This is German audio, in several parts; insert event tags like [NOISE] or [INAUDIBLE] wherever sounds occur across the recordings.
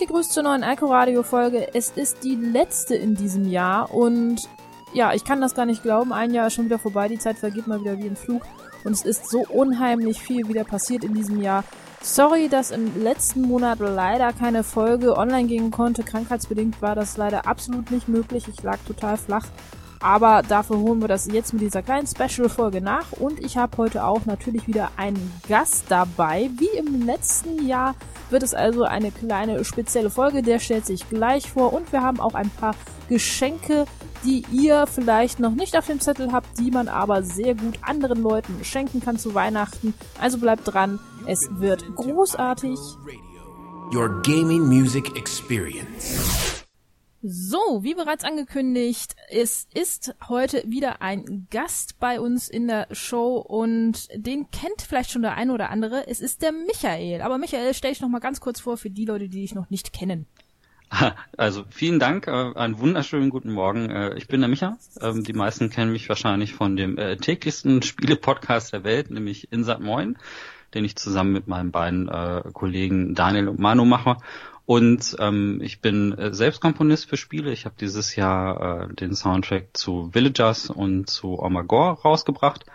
Gegrüßt zur neuen Alco-Radio-Folge. Es ist die letzte in diesem Jahr und ja, ich kann das gar nicht glauben. Ein Jahr ist schon wieder vorbei, die Zeit vergeht mal wieder wie ein Flug und es ist so unheimlich viel wieder passiert in diesem Jahr. Sorry, dass im letzten Monat leider keine Folge online gehen konnte. Krankheitsbedingt war das leider absolut nicht möglich. Ich lag total flach. Aber dafür holen wir das jetzt mit dieser kleinen Special-Folge nach. Und ich habe heute auch natürlich wieder einen Gast dabei. Wie im letzten Jahr wird es also eine kleine spezielle Folge. Der stellt sich gleich vor. Und wir haben auch ein paar Geschenke, die ihr vielleicht noch nicht auf dem Zettel habt, die man aber sehr gut anderen Leuten schenken kann zu Weihnachten. Also bleibt dran. Es wird großartig. Your gaming music experience. So, wie bereits angekündigt, es ist heute wieder ein Gast bei uns in der Show und den kennt vielleicht schon der eine oder andere. Es ist der Michael. Aber Michael, stell dich noch mal ganz kurz vor für die Leute, die dich noch nicht kennen. Also vielen Dank, äh, einen wunderschönen guten Morgen. Äh, ich bin der Micha. Ähm, die meisten kennen mich wahrscheinlich von dem äh, täglichsten Spiele-Podcast der Welt, nämlich Insat Moin, den ich zusammen mit meinen beiden Kollegen Daniel und Manu mache. Und ähm, ich bin äh, selbst Komponist für Spiele. Ich habe dieses Jahr äh, den Soundtrack zu Villagers und zu Omagor rausgebracht.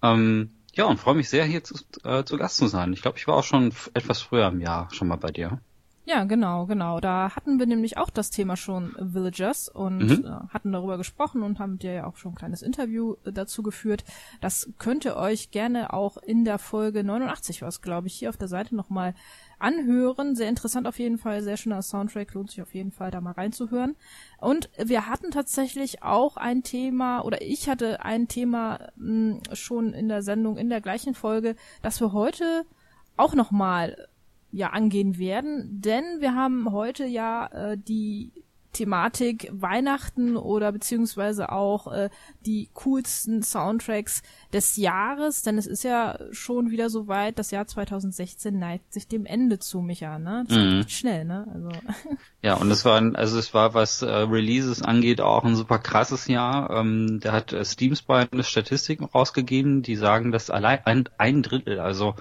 Ähm, ja, und freue mich sehr, hier zu, äh, zu Gast zu sein. Ich glaube, ich war auch schon etwas früher im Jahr schon mal bei dir. Ja, genau, genau. Da hatten wir nämlich auch das Thema schon Villagers und mhm. äh, hatten darüber gesprochen und haben dir ja auch schon ein kleines Interview äh, dazu geführt. Das könnt ihr euch gerne auch in der Folge 89, was glaube ich hier auf der Seite nochmal anhören. Sehr interessant auf jeden Fall, sehr schöner Soundtrack, lohnt sich auf jeden Fall da mal reinzuhören. Und wir hatten tatsächlich auch ein Thema, oder ich hatte ein Thema mh, hm, schon in der Sendung, in der gleichen Folge, dass wir heute auch nochmal ja angehen werden, denn wir haben heute ja äh, die Thematik Weihnachten oder beziehungsweise auch äh, die coolsten Soundtracks des Jahres, denn es ist ja schon wieder so weit, das Jahr 2016 neigt sich dem Ende zu, Micha, ne? Das mhm. geht schnell, ne? Also. [LAUGHS] Ja, und es war, also es war, was äh, Releases angeht, auch ein super krasses Jahr. Ähm, der hat äh, Steams bei eine Statistiken rausgegeben, die sagen, dass allein ein, ein Drittel, also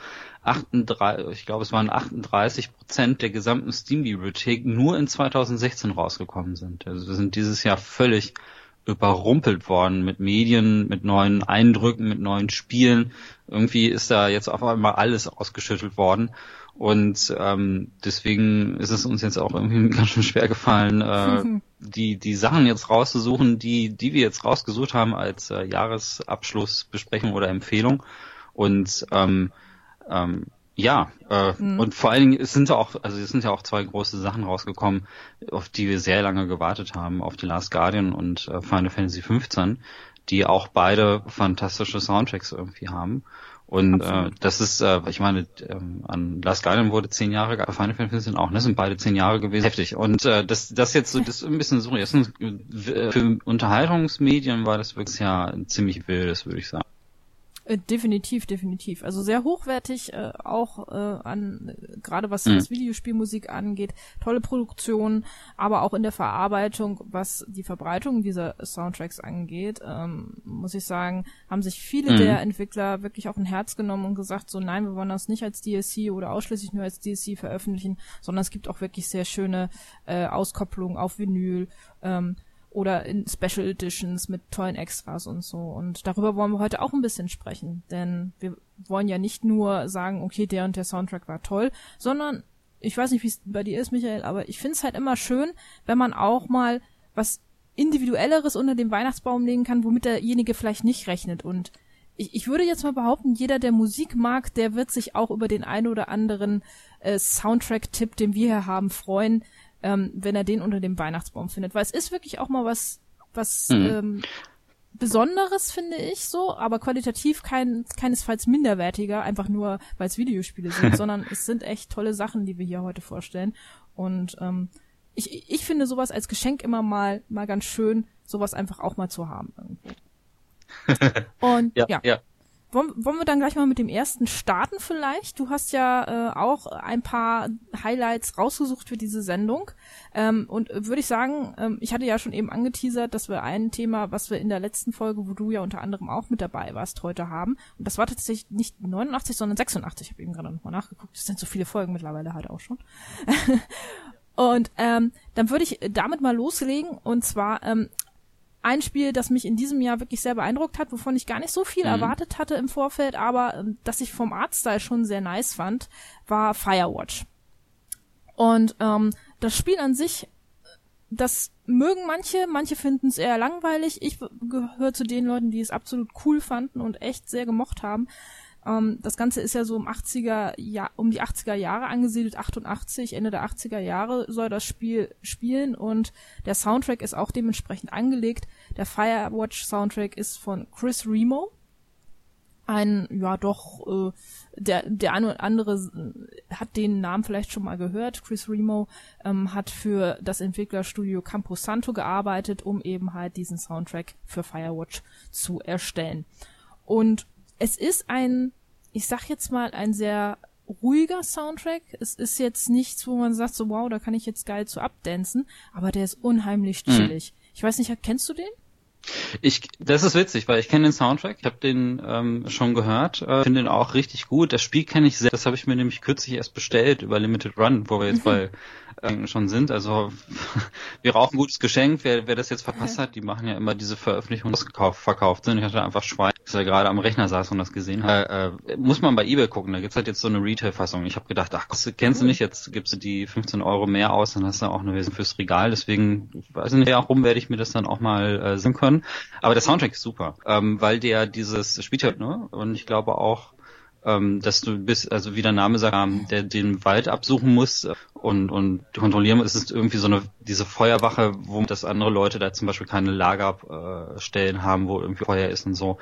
38, ich glaube es waren 38 Prozent der gesamten Steam-Bibliothek nur in 2016 rausgekommen sind. Also wir sind dieses Jahr völlig überrumpelt worden mit Medien, mit neuen Eindrücken, mit neuen Spielen. Irgendwie ist da jetzt auf einmal alles ausgeschüttelt worden. Und ähm, deswegen ist es uns jetzt auch irgendwie [LAUGHS] ganz schön schwer gefallen, äh, [LAUGHS] die, die Sachen jetzt rauszusuchen, die, die wir jetzt rausgesucht haben als äh, Jahresabschlussbesprechung oder Empfehlung. Und ähm, ähm, ja, äh, mhm. und vor allen Dingen es sind ja auch, also es sind ja auch zwei große Sachen rausgekommen, auf die wir sehr lange gewartet haben, auf The Last Guardian und äh, Final Fantasy 15, die auch beide fantastische Soundtracks irgendwie haben. Und äh, das ist, äh, ich meine, ähm, an Last Guardian wurde zehn Jahre, Final Fantasy 15 auch, ne, sind beide zehn Jahre gewesen. Heftig. Und äh, das, das jetzt so, das ist ein bisschen so, sind, äh, für Unterhaltungsmedien war das wirklich ja ziemlich wildes, würde ich sagen. Äh, definitiv, definitiv. Also sehr hochwertig, äh, auch äh, an gerade was, mhm. was Videospielmusik angeht, tolle Produktion, aber auch in der Verarbeitung, was die Verbreitung dieser Soundtracks angeht, ähm, muss ich sagen, haben sich viele mhm. der Entwickler wirklich auch ein Herz genommen und gesagt, so nein, wir wollen das nicht als DLC oder ausschließlich nur als DLC veröffentlichen, sondern es gibt auch wirklich sehr schöne äh, Auskopplungen auf Vinyl. Ähm, oder in Special Editions mit tollen Extras und so. Und darüber wollen wir heute auch ein bisschen sprechen, denn wir wollen ja nicht nur sagen, okay, der und der Soundtrack war toll, sondern ich weiß nicht, wie es bei dir ist, Michael, aber ich finde es halt immer schön, wenn man auch mal was individuelleres unter dem Weihnachtsbaum legen kann, womit derjenige vielleicht nicht rechnet. Und ich, ich würde jetzt mal behaupten, jeder, der Musik mag, der wird sich auch über den einen oder anderen äh, Soundtrack-Tipp, den wir hier haben, freuen, ähm, wenn er den unter dem Weihnachtsbaum findet. Weil es ist wirklich auch mal was, was mhm. ähm, Besonderes, finde ich so, aber qualitativ kein, keinesfalls minderwertiger, einfach nur, weil es Videospiele sind, [LAUGHS] sondern es sind echt tolle Sachen, die wir hier heute vorstellen. Und ähm, ich, ich finde sowas als Geschenk immer mal, mal ganz schön, sowas einfach auch mal zu haben irgendwo. [LAUGHS] Und ja, ja. ja. Wollen, wollen wir dann gleich mal mit dem ersten starten vielleicht? Du hast ja äh, auch ein paar Highlights rausgesucht für diese Sendung. Ähm, und würde ich sagen, ähm, ich hatte ja schon eben angeteasert, dass wir ein Thema, was wir in der letzten Folge, wo du ja unter anderem auch mit dabei warst, heute haben. Und das war tatsächlich nicht 89, sondern 86. Ich habe eben gerade nochmal nachgeguckt. Das sind so viele Folgen mittlerweile halt auch schon. [LAUGHS] und ähm, dann würde ich damit mal loslegen. Und zwar ähm, ein Spiel, das mich in diesem Jahr wirklich sehr beeindruckt hat, wovon ich gar nicht so viel mhm. erwartet hatte im Vorfeld, aber äh, das ich vom Artstyle schon sehr nice fand, war Firewatch. Und ähm, das Spiel an sich, das mögen manche, manche finden es eher langweilig. Ich gehöre zu den Leuten, die es absolut cool fanden und echt sehr gemocht haben. Ähm, das Ganze ist ja so um 80er, ja, um die 80er Jahre angesiedelt, 88, Ende der 80er Jahre soll das Spiel spielen und der Soundtrack ist auch dementsprechend angelegt. Der Firewatch Soundtrack ist von Chris Remo. Ein, ja doch, äh, der, der eine oder andere hat den Namen vielleicht schon mal gehört. Chris Remo ähm, hat für das Entwicklerstudio Campo Santo gearbeitet, um eben halt diesen Soundtrack für Firewatch zu erstellen. Und es ist ein ich sag jetzt mal, ein sehr ruhiger Soundtrack. Es ist jetzt nichts, wo man sagt, so wow, da kann ich jetzt geil zu abdancen, aber der ist unheimlich mhm. chillig. Mhm. Ich weiß nicht, kennst du den? Ich, das ist witzig, weil ich kenne den Soundtrack, ich habe den ähm, schon gehört, äh, finde den auch richtig gut. Das Spiel kenne ich sehr, das habe ich mir nämlich kürzlich erst bestellt über Limited Run, wo wir jetzt bei äh, schon sind. Also [LAUGHS] wäre auch ein gutes Geschenk, wer, wer das jetzt verpasst hat, die machen ja immer diese Veröffentlichungen, die verkauft sind. Ich hatte einfach Schwein, dass er gerade am Rechner saß und das gesehen hat. Äh, äh, muss man bei Ebay gucken, da gibt's halt jetzt so eine Retail-Fassung. Ich habe gedacht, ach, kennst du nicht, jetzt gibst du die 15 Euro mehr aus, dann hast du auch eine Wesen fürs Regal. Deswegen, weiß nicht, warum werde ich mir das dann auch mal äh, sehen können. Aber der Soundtrack ist super, ähm, weil der dieses spielt halt, ne? Und ich glaube auch, ähm, dass du bist, also wie der Name sagt, ähm, der den Wald absuchen muss und, und kontrollieren muss. Es ist irgendwie so eine, diese Feuerwache, wo das andere Leute da zum Beispiel keine Lagerstellen äh, haben, wo irgendwie Feuer ist und so.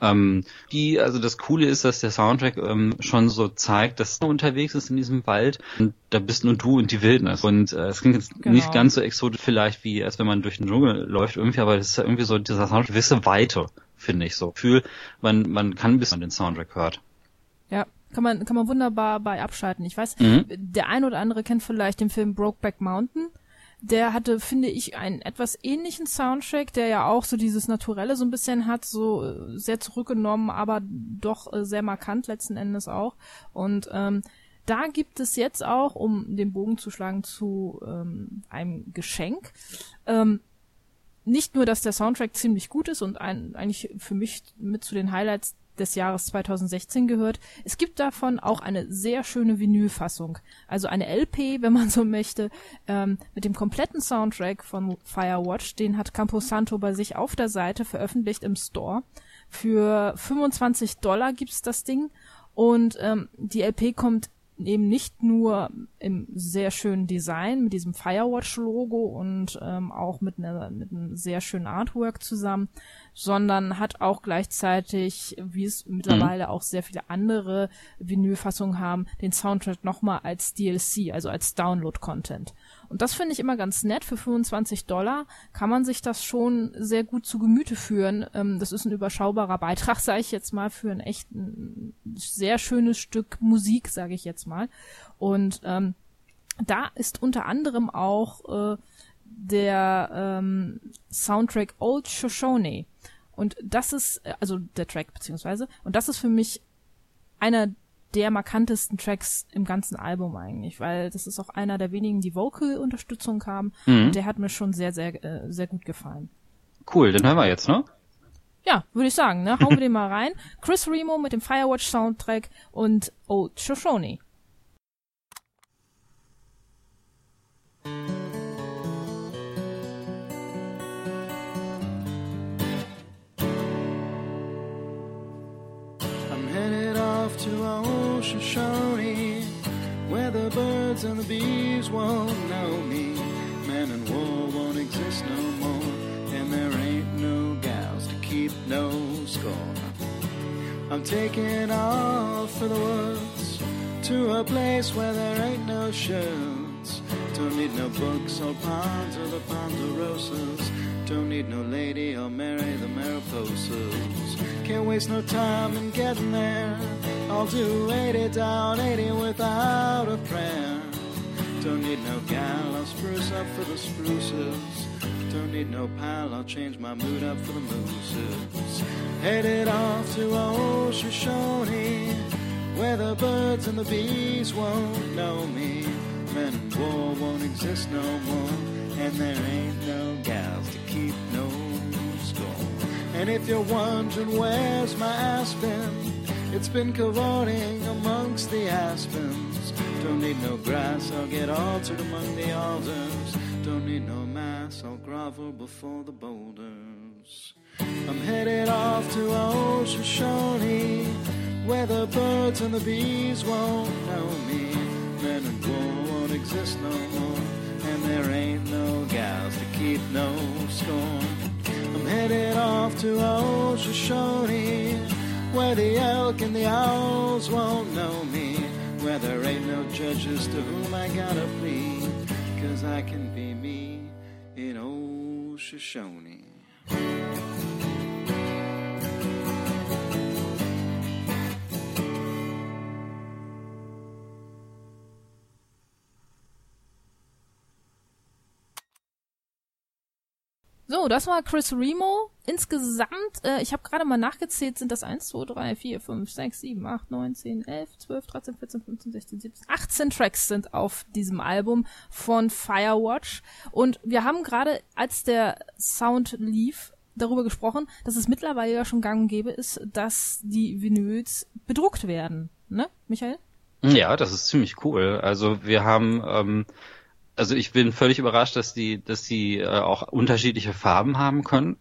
Ähm, die, also das Coole ist, dass der Soundtrack ähm, schon so zeigt, dass du unterwegs ist in diesem Wald und da bist nur du und die Wildnis. Und äh, es klingt jetzt genau. nicht ganz so exotisch vielleicht, wie als wenn man durch den Dschungel läuft irgendwie, aber es ist ja irgendwie so dieser Soundtrack gewisse Weite, finde ich so. Fühl, man, man kann bis man den Soundtrack hört. Kann man, kann man wunderbar bei abschalten. Ich weiß, mhm. der ein oder andere kennt vielleicht den Film Brokeback Mountain. Der hatte, finde ich, einen etwas ähnlichen Soundtrack, der ja auch so dieses Naturelle so ein bisschen hat, so äh, sehr zurückgenommen, aber doch äh, sehr markant letzten Endes auch. Und ähm, da gibt es jetzt auch, um den Bogen zu schlagen zu ähm, einem Geschenk, ähm, nicht nur, dass der Soundtrack ziemlich gut ist und ein, eigentlich für mich mit zu den Highlights des Jahres 2016 gehört. Es gibt davon auch eine sehr schöne Vinylfassung, also eine LP, wenn man so möchte, ähm, mit dem kompletten Soundtrack von Firewatch. Den hat Camposanto bei sich auf der Seite veröffentlicht im Store. Für 25 Dollar gibt's das Ding und ähm, die LP kommt eben nicht nur im sehr schönen Design mit diesem Firewatch-Logo und ähm, auch mit, einer, mit einem sehr schönen Artwork zusammen, sondern hat auch gleichzeitig, wie es mittlerweile mhm. auch sehr viele andere Vinylfassungen haben, den Soundtrack nochmal als DLC, also als Download-Content. Und das finde ich immer ganz nett. Für 25 Dollar kann man sich das schon sehr gut zu Gemüte führen. Ähm, das ist ein überschaubarer Beitrag, [LAUGHS] sage ich jetzt mal, für ein echt ein sehr schönes Stück Musik, sage ich jetzt mal. Und ähm, da ist unter anderem auch äh, der ähm, Soundtrack Old Shoshone. Und das ist, äh, also der Track beziehungsweise, und das ist für mich einer der markantesten Tracks im ganzen Album eigentlich, weil das ist auch einer der wenigen, die Vocal-Unterstützung haben mhm. und der hat mir schon sehr, sehr, äh, sehr gut gefallen. Cool, den hören wir jetzt, ne? Ja, würde ich sagen, ne? Hauen wir den mal rein. [LAUGHS] Chris Remo mit dem Firewatch Soundtrack und Old Shoshone. Shoshone, where the birds and the bees won't know me. Man and war won't exist no more, and there ain't no gals to keep no score. I'm taking off for the woods to a place where there ain't no shirts. Don't need no books or ponds or the ponderosas. Don't need no lady or marry the Mariposas. Can't waste no time in getting there. I'll do 80 down, 80 without a prayer. Don't need no gal, I'll spruce up for the spruces. Don't need no pal, I'll change my mood up for the mooses. Headed off to old Shoshone, where the birds and the bees won't know me. Men and war won't exist no more, and there ain't no gals to keep no score. And if you're wondering where's my aspen, it's been cavorting amongst the aspens. Don't need no grass, I'll get altered among the alders. Don't need no mass, I'll grovel before the boulders. I'm headed off to old Shoshone, where the birds and the bees won't know me. Men and war won't exist no more, and there ain't no gals to keep no score. I'm headed off to old Shoshone, where the elk and the owls won't know me, where there ain't no judges to whom I gotta plead, cause I can be me in old Shoshone. So, das war Chris Remo. Insgesamt, äh, ich habe gerade mal nachgezählt, sind das 1, 2, 3, 4, 5, 6, 7, 8, 9, 10, 11, 12, 13, 14, 15, 16, 17, 18 Tracks sind auf diesem Album von Firewatch. Und wir haben gerade, als der Sound lief, darüber gesprochen, dass es mittlerweile ja schon gang und gäbe ist, dass die Vinyls bedruckt werden. Ne, Michael? Ja, das ist ziemlich cool. Also wir haben ähm, also ich bin völlig überrascht, dass die, dass die äh, auch unterschiedliche Farben haben können.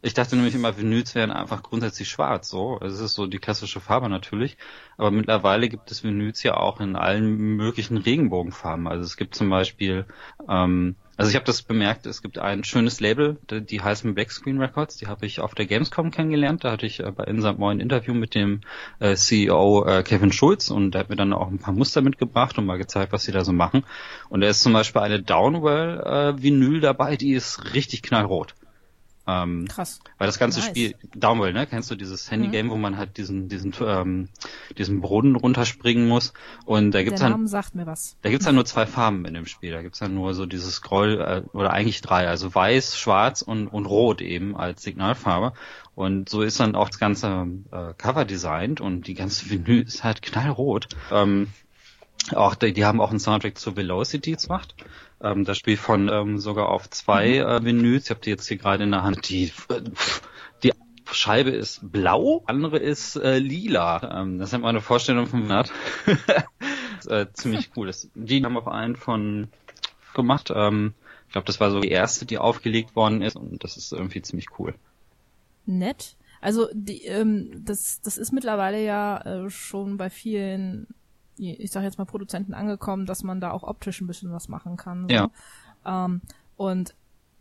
Ich dachte nämlich immer, Vinyls wären einfach grundsätzlich schwarz, so. Es ist so die klassische Farbe natürlich. Aber mittlerweile gibt es Vinyls ja auch in allen möglichen Regenbogenfarben. Also es gibt zum Beispiel, ähm, also ich habe das bemerkt, es gibt ein schönes Label, die, heißen Black Screen Records, die habe ich auf der Gamescom kennengelernt. Da hatte ich äh, bei unserem neuen Interview mit dem äh, CEO äh, Kevin Schulz und der hat mir dann auch ein paar Muster mitgebracht und mal gezeigt, was sie da so machen. Und da ist zum Beispiel eine Downwell äh, Vinyl dabei, die ist richtig knallrot. Ähm, Krass. Weil das ganze Nice. Spiel, Downwell, ne? Kennst du dieses Handygame, wo man halt diesen, diesen, ähm, diesen Boden runterspringen muss? Und da gibt's Der dann, Name sagt mir was. da gibt's dann nur zwei Farben in dem Spiel. Da gibt's dann nur so dieses Scroll, äh, oder eigentlich drei, also weiß, schwarz und, und rot eben als Signalfarbe. Und so ist dann auch das ganze äh, Cover designt und die ganze Vinyl [LAUGHS] ist halt knallrot. Ähm, auch die, die haben auch einen Soundtrack zu Velocity gemacht. Ähm, das Spiel von ähm, sogar auf zwei äh, Vinyls. Ich habe die jetzt hier gerade in der Hand. Die, äh, die Scheibe ist blau, andere ist äh, lila. Ähm, das ist meine Vorstellung vom Nerd. [LAUGHS] äh, ziemlich cool. Das, die haben auch einen von gemacht. Ähm, ich glaube, das war so die erste, die aufgelegt worden ist und das ist irgendwie ziemlich cool. Nett. Also die, ähm, das, das ist mittlerweile ja äh, schon bei vielen, ich sag jetzt mal Produzenten angekommen, dass man da auch optisch ein bisschen was machen kann. So. Ja. Ähm, und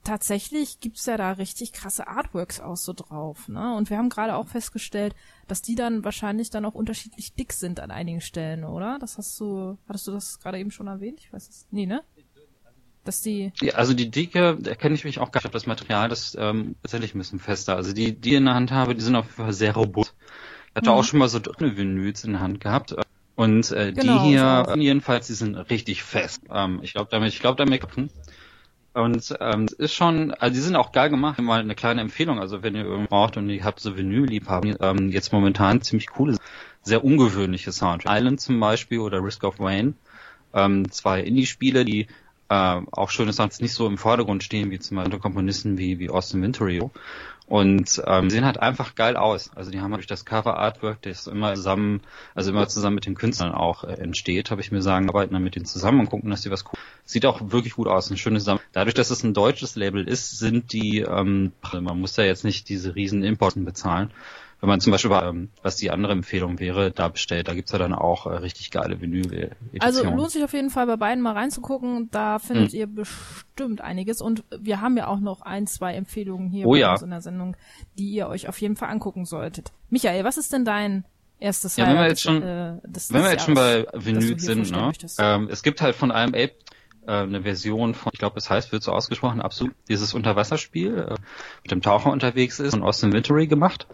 tatsächlich gibt's ja da richtig krasse Artworks auch so drauf. Ne? Und wir haben gerade auch festgestellt, dass die dann wahrscheinlich dann auch unterschiedlich dick sind an einigen Stellen, oder? Das hast du, hattest du das gerade eben schon erwähnt? Ich weiß es. Nee, ne? Dass die. Ja, also die Dicke, da kenne ich mich auch gar nicht. Das Material, das ähm, tatsächlich ein bisschen fester. Also die, die in der Hand habe, die sind auf jeden Fall sehr robust. Ich hatte Mhm. auch schon mal so dünne Vinyls in der Hand gehabt. Und äh, Genau, die hier, auch. jedenfalls, die sind richtig fest. Ähm, ich glaube damit, ich glaube damit. Und ähm, es ist schon, also die sind auch geil gemacht. Mal eine kleine Empfehlung, also wenn ihr irgendwo braucht und ihr habt so Vinyl-Liebhaber, ähm, jetzt momentan ziemlich coole, sehr ungewöhnliche Soundtracks. Island zum Beispiel oder Risk of Rain, ähm, zwei Indie-Spiele, die äh, auch schöne Sounds nicht so im Vordergrund stehen, wie zum Beispiel Komponisten wie, wie Austin Wintory. Und ähm, sehen halt einfach geil aus. Also die haben durch das Cover Artwork, das immer zusammen, also immer zusammen mit den Künstlern auch äh, entsteht, habe ich mir sagen, arbeiten dann mit denen zusammen und gucken, dass die was cool. Sieht auch wirklich gut aus, eine schöne Sammlung. Dadurch, dass es ein deutsches Label ist, sind die, ähm, man muss ja jetzt nicht diese riesen Importen bezahlen. Wenn man zum Beispiel, ähm, was die andere Empfehlung wäre, da bestellt, da gibt's ja dann auch äh, richtig geile Vinyl-Editionen. Also lohnt sich auf jeden Fall bei beiden mal reinzugucken. Da findet Hm. ihr bestimmt einiges. Und wir haben ja auch noch ein, zwei Empfehlungen hier Oh bei ja. uns in der Sendung, die ihr euch auf jeden Fall angucken solltet. Michael, was ist denn dein erstes Ja, wenn wir Highlight jetzt schon- äh, des, Wenn wir jetzt schon bei Vinyl sind, ne? Ähm, es gibt halt von einem Ape äh, eine Version von, ich glaube, es heißt, wird so ausgesprochen, absolut dieses Unterwasserspiel äh, mit dem Taucher unterwegs ist, von Austin Wintory gemacht.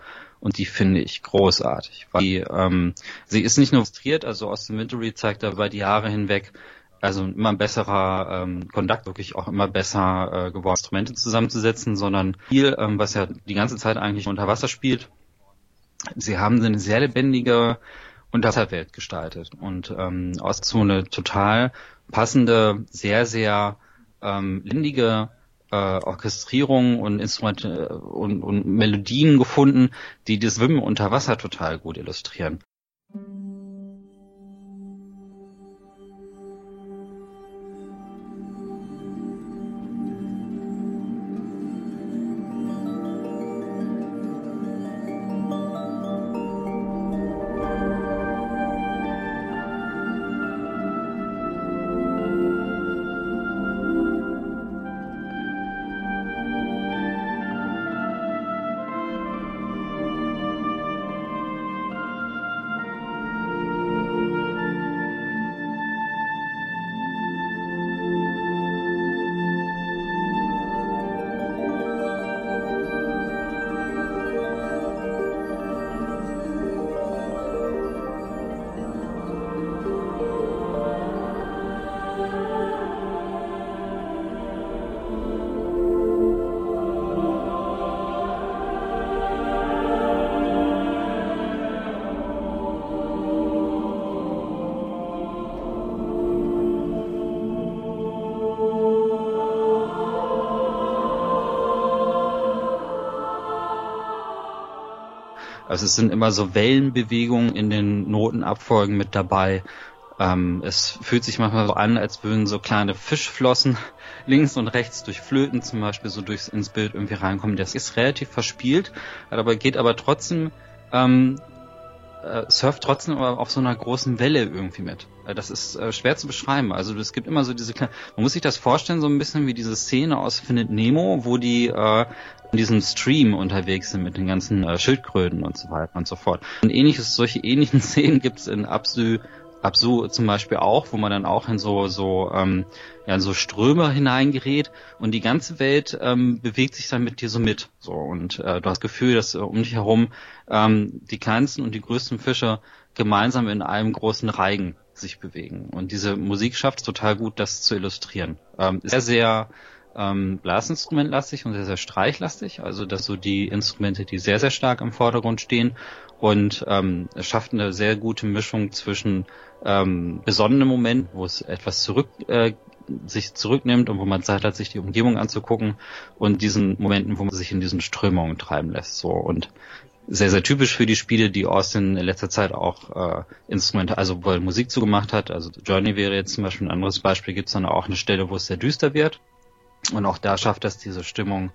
Und die finde ich großartig. Weil die, ähm, sie ist nicht nur illustriert, also Austin Wintory zeigt da über die Jahre hinweg also immer besserer ähm, Kontakt, wirklich auch immer besser äh, geworden, Instrumente zusammenzusetzen, sondern viel, ähm, was ja die ganze Zeit eigentlich unter Wasser spielt. Sie haben eine sehr lebendige Unterwasserwelt gestaltet und ähm, aus so eine total passende, sehr, sehr ähm, lindige äh, Orchestrierung und Instrumente äh, und, und Melodien gefunden, die das Schwimmen unter Wasser total gut illustrieren. Also es sind immer so Wellenbewegungen in den Notenabfolgen mit dabei. Ähm, es fühlt sich manchmal so an, als würden so kleine Fischflossen [LAUGHS] links und rechts durch Flöten zum Beispiel so durchs ins Bild irgendwie reinkommen. Das ist relativ verspielt, aber geht aber trotzdem ähm, äh, surft trotzdem aber auf so einer großen Welle irgendwie mit. Äh, das ist äh, schwer zu beschreiben. Also es gibt immer so diese kleinen, man muss sich das vorstellen, so ein bisschen wie diese Szene aus Findet Nemo, wo die äh, in diesem Stream unterwegs sind mit den ganzen äh, Schildkröten und so weiter und so fort. Und ähnliches, solche ähnlichen [LAUGHS] Szenen gibt's in Absu Absu zum Beispiel auch, wo man dann auch in so so ähm, ja in so Ströme hineingerät und die ganze Welt ähm, bewegt sich dann mit dir so mit. So und äh, du hast das Gefühl, dass äh, um dich herum ähm, die kleinsten und die größten Fische gemeinsam in einem großen Reigen sich bewegen. Und diese Musik schafft es total gut, das zu illustrieren. Ähm, sehr, sehr ähm, Blasinstrumentlastig und sehr, sehr streichlastig. Also das so die Instrumente, die sehr, sehr stark im Vordergrund stehen. Und ähm, es schafft eine sehr gute Mischung zwischen ähm, besonnenem Moment, wo es etwas zurück äh, sich zurücknimmt und wo man Zeit hat, sich die Umgebung anzugucken und diesen Momenten, wo man sich in diesen Strömungen treiben lässt. So und sehr, sehr typisch für die Spiele, die Austin in letzter Zeit auch äh, Instrumente, also wo er Musik zugemacht hat. Also Journey wäre jetzt zum Beispiel ein anderes Beispiel, gibt es dann auch eine Stelle, wo es sehr düster wird. Und auch da schafft das diese Stimmung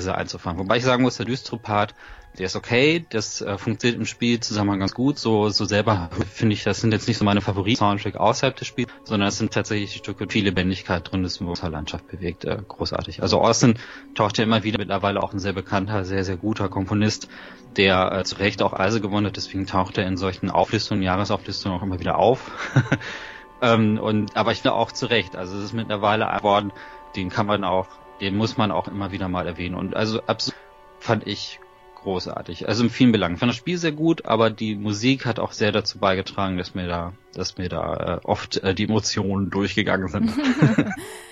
sehr einzufangen. Wobei ich sagen muss, der düstere Part, der ist okay, das äh, funktioniert im Spiel zusammen ganz gut. So, so selber finde ich, das sind jetzt nicht so meine Favoriten-Soundtrack außerhalb des Spiels, sondern es sind tatsächlich Stücke mit viel Lebendigkeit drin, das die Landschaft bewegt, äh, großartig. Also Austin taucht ja immer wieder mittlerweile auch ein sehr bekannter, sehr, sehr guter Komponist, der äh, zu Recht auch Eise gewonnen hat, deswegen taucht er in solchen Auflistungen, Jahresauflistungen auch immer wieder auf. [LAUGHS] ähm, und, aber ich finde auch zu Recht, also es ist mittlerweile geworden, den kann man auch, den muss man auch immer wieder mal erwähnen. Und also absolut fand ich großartig. Also in vielen Belangen. Ich fand das Spiel sehr gut, aber die Musik hat auch sehr dazu beigetragen, dass mir da, dass mir da äh, oft äh, die Emotionen durchgegangen sind. [LAUGHS] [LAUGHS]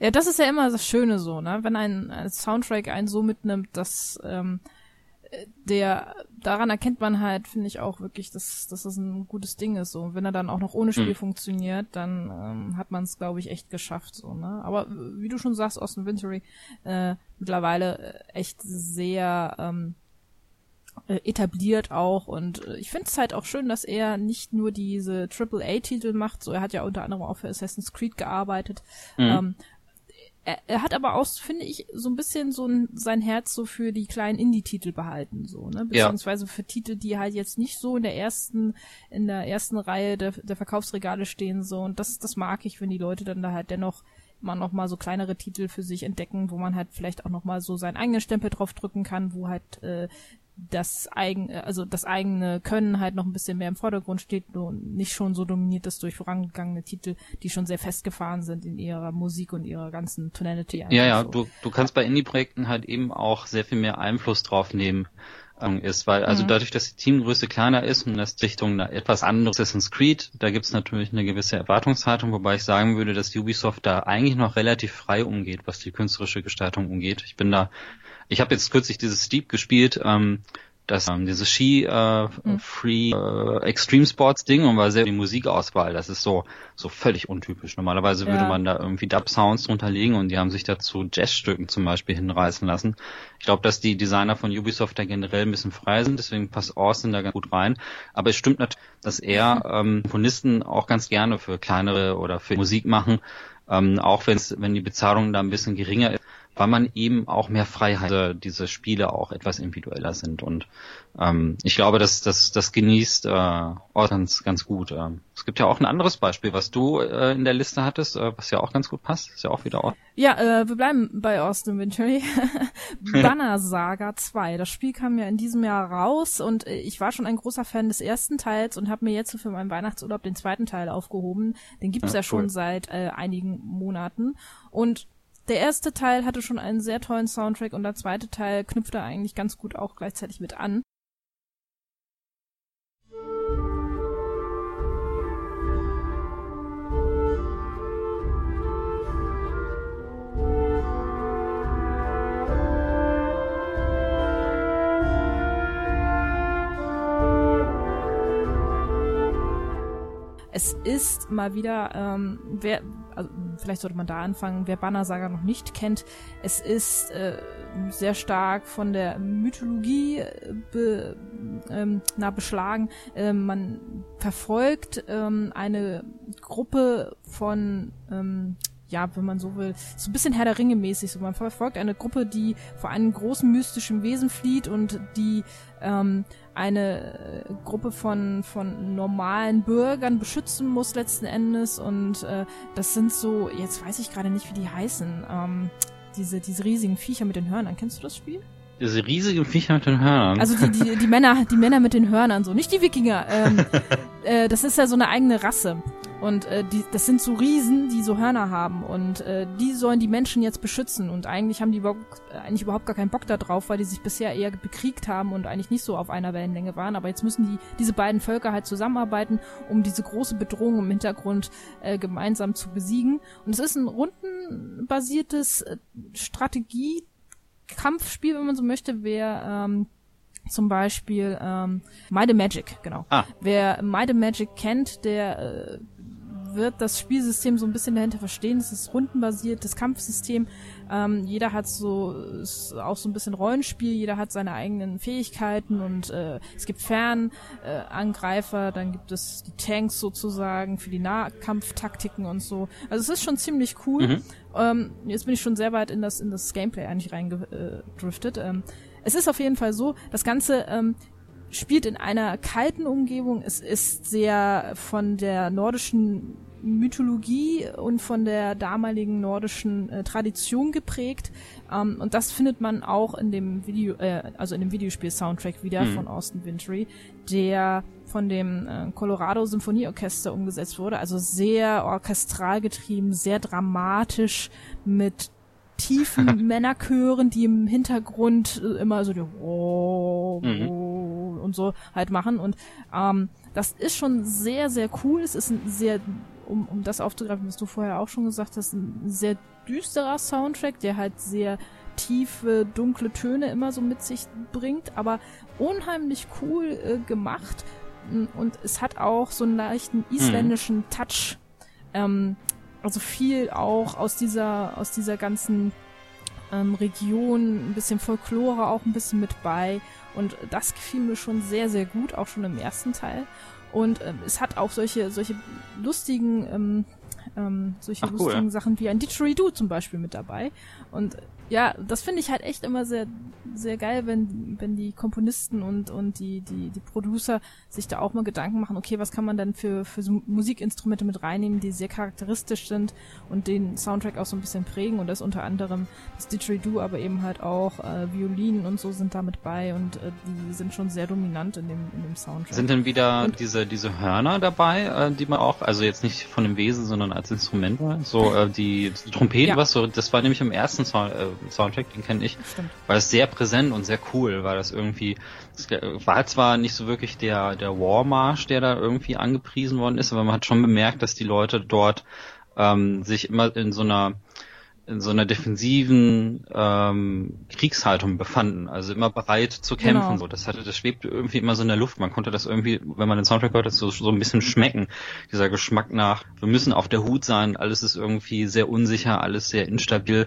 Ja, das ist ja immer das Schöne so, ne? Wenn ein, ein Soundtrack einen so mitnimmt, dass ähm, der daran erkennt man halt, finde ich auch wirklich, dass, dass das ein gutes Ding ist. So, und wenn er dann auch noch ohne Spiel mhm. funktioniert, dann ähm, hat man es, glaube ich, echt geschafft. So, ne? Aber wie du schon sagst, Austin Wintory äh, mittlerweile äh, echt sehr ähm, äh, etabliert auch und äh, ich finde es halt auch schön, dass er nicht nur diese Triple A Titel macht, so er hat ja unter anderem auch für Assassin's Creed gearbeitet, mhm. ähm, er, er hat aber auch, finde ich, so ein bisschen so ein, sein Herz so für die kleinen Indie-Titel behalten, so, ne? Beziehungsweise ja. für Titel, die halt jetzt nicht so in der ersten, in der ersten Reihe der, der Verkaufsregale stehen, so. Und das, das mag ich, wenn die Leute dann da halt dennoch mal noch mal so kleinere Titel für sich entdecken, wo man halt vielleicht auch noch mal so seinen eigenen Stempel drauf drücken kann, wo halt äh, das eigene, also das eigene Können halt noch ein bisschen mehr im Vordergrund steht und nicht schon so dominiert ist durch vorangegangene Titel, die schon sehr festgefahren sind in ihrer Musik und ihrer ganzen Tonality. Ja, ja, so. du, du kannst bei Indie-Projekten halt eben auch sehr viel mehr Einfluss drauf nehmen ähm, ist, weil also mhm. dadurch, dass die Teamgröße kleiner ist und das Richtung etwas anderes Assassin's Creed, da gibt es natürlich eine gewisse Erwartungshaltung, wobei ich sagen würde, dass Ubisoft da eigentlich noch relativ frei umgeht, was die künstlerische Gestaltung umgeht. Ich bin da ich habe jetzt kürzlich dieses Steep gespielt, ähm, das ähm, dieses Ski äh, mhm. Free äh, Extreme Sports Ding und war sehr die Musikauswahl. Das ist so so völlig untypisch. Normalerweise ja. würde man da irgendwie Dub Sounds drunter legen und die haben sich dazu Jazzstücken zum Beispiel hinreißen lassen. Ich glaube, dass die Designer von Ubisoft da generell ein bisschen frei sind, deswegen passt Austin da ganz gut rein. Aber es stimmt natürlich, dass er ähm, Komponisten auch ganz gerne für kleinere oder für Musik machen, ähm, auch wenn's, wenn die Bezahlung da ein bisschen geringer ist weil man eben auch mehr Freiheit, äh, diese Spiele auch etwas individueller sind. Und ähm, ich glaube, dass das, das genießt äh, ganz, ganz gut. Ähm, es gibt ja auch ein anderes Beispiel, was du äh, in der Liste hattest, äh, was ja auch ganz gut passt. Ist ja auch wieder Ort. Ja, äh, wir bleiben bei Austin Wintory. [LAUGHS] Banner Saga 2. Das Spiel kam ja in diesem Jahr raus und äh, ich war schon ein großer Fan des ersten Teils und habe mir jetzt für meinen Weihnachtsurlaub den zweiten Teil aufgehoben. Den gibt's ja, ja schon seit äh, einigen Monaten. Und der erste Teil hatte schon einen sehr tollen Soundtrack und der zweite Teil knüpfte eigentlich ganz gut auch gleichzeitig mit an. Es ist mal wieder, ähm, wer, also vielleicht sollte man da anfangen, wer Banner Saga noch nicht kennt, es ist äh, sehr stark von der Mythologie äh, be, ähm, na, beschlagen. Äh, man verfolgt ähm, eine Gruppe von ähm, ja, wenn man so will, so ein bisschen Herr der Ringe mäßig. So, man verfolgt eine Gruppe, die vor einem großen mystischen Wesen flieht und die ähm, eine äh, Gruppe von von normalen Bürgern beschützen muss letzten Endes. Und äh, das sind so, jetzt weiß ich gerade nicht, wie die heißen, ähm, diese diese riesigen Viecher mit den Hörnern. Kennst du das Spiel? Diese riesigen Viecher mit den Hörnern. Also die, die, die Männer, die Männer mit den Hörnern, so nicht die Wikinger. Ähm, [LAUGHS] äh, das ist ja so eine eigene Rasse. Und äh, die, das sind so Riesen, die so Hörner haben und äh, die sollen die Menschen jetzt beschützen und eigentlich haben die überhaupt, äh, eigentlich überhaupt gar keinen Bock da drauf, weil die sich bisher eher bekriegt haben und eigentlich nicht so auf einer Wellenlänge waren. Aber jetzt müssen die diese beiden Völker halt zusammenarbeiten, um diese große Bedrohung im Hintergrund äh, gemeinsam zu besiegen. Und es ist ein rundenbasiertes äh, Strategie-Kampfspiel, wenn man so möchte, wer ähm, zum Beispiel ähm, Might the Magic, genau. Ah. Wer Might the Magic kennt, der äh, wird das Spielsystem so ein bisschen dahinter verstehen. Es ist rundenbasiertes Kampfsystem. Ähm, jeder hat so ist auch so ein bisschen Rollenspiel. Jeder hat seine eigenen Fähigkeiten und äh, es gibt Fernangreifer. Äh, dann gibt es die Tanks sozusagen für die Nahkampftaktiken und so. Also es ist schon ziemlich cool. Mhm. Ähm, jetzt bin ich schon sehr weit in das in das Gameplay eigentlich reingedriftet. Ähm, es ist auf jeden Fall so, das Ganze ähm, spielt in einer kalten Umgebung. Es ist sehr von der nordischen Mythologie und von der damaligen nordischen äh, Tradition geprägt. Ähm, und das findet man auch in dem Video, äh, also in dem Videospiel-Soundtrack wieder mhm. von Austin Wintry, der von dem äh, Colorado Symphonieorchester umgesetzt wurde. Also sehr orchestral getrieben, sehr dramatisch mit tiefen [LAUGHS] Männerchören, die im Hintergrund äh, immer so die mhm. Und so halt machen. Und ähm, das ist schon sehr, sehr cool. Es ist ein sehr, um, um das aufzugreifen, was du vorher auch schon gesagt hast, ein sehr düsterer Soundtrack, der halt sehr tiefe, dunkle Töne immer so mit sich bringt, aber unheimlich cool äh, gemacht. Und es hat auch so einen leichten isländischen mhm. Touch. Ähm, also viel auch aus dieser, aus dieser ganzen ähm, Region, ein bisschen Folklore auch ein bisschen mit bei. Und das gefiel mir schon sehr, sehr gut, auch schon im ersten Teil. Und ähm, es hat auch solche, solche lustigen, ähm, ähm, solche Ach, lustigen cool. Sachen wie ein Didgeridoo zum Beispiel mit dabei. Und ja, das finde ich halt echt immer sehr, sehr geil, wenn, wenn die Komponisten und, und die, die, die Producer sich da auch mal Gedanken machen, okay, was kann man dann für, für so Musikinstrumente mit reinnehmen, die sehr charakteristisch sind und den Soundtrack auch so ein bisschen prägen und das unter anderem das Didgeridoo, aber eben halt auch äh, Violinen und so sind da mit bei und äh, die sind schon sehr dominant in dem, in dem Soundtrack. Sind denn wieder und, diese, diese Hörner dabei, äh, die man auch, also jetzt nicht von dem Wesen, sondern als Instrument, so äh, die, Trompeten, ja. was so, das war nämlich im ersten Sound, äh, Soundtrack, den kenne ich, Stimmt. war es sehr präsent und sehr cool, weil das irgendwie, es war zwar nicht so wirklich der, der Warmarsch, der da irgendwie angepriesen worden ist, aber man hat schon bemerkt, dass die Leute dort ähm, sich immer in so einer in so einer defensiven ähm, Kriegshaltung befanden, also immer bereit zu kämpfen. Genau. So, das hatte, das schwebte irgendwie immer so in der Luft. Man konnte das irgendwie, wenn man den Soundtrack hört, so, so ein bisschen schmecken. Dieser Geschmack nach, wir müssen auf der Hut sein, alles ist irgendwie sehr unsicher, alles sehr instabil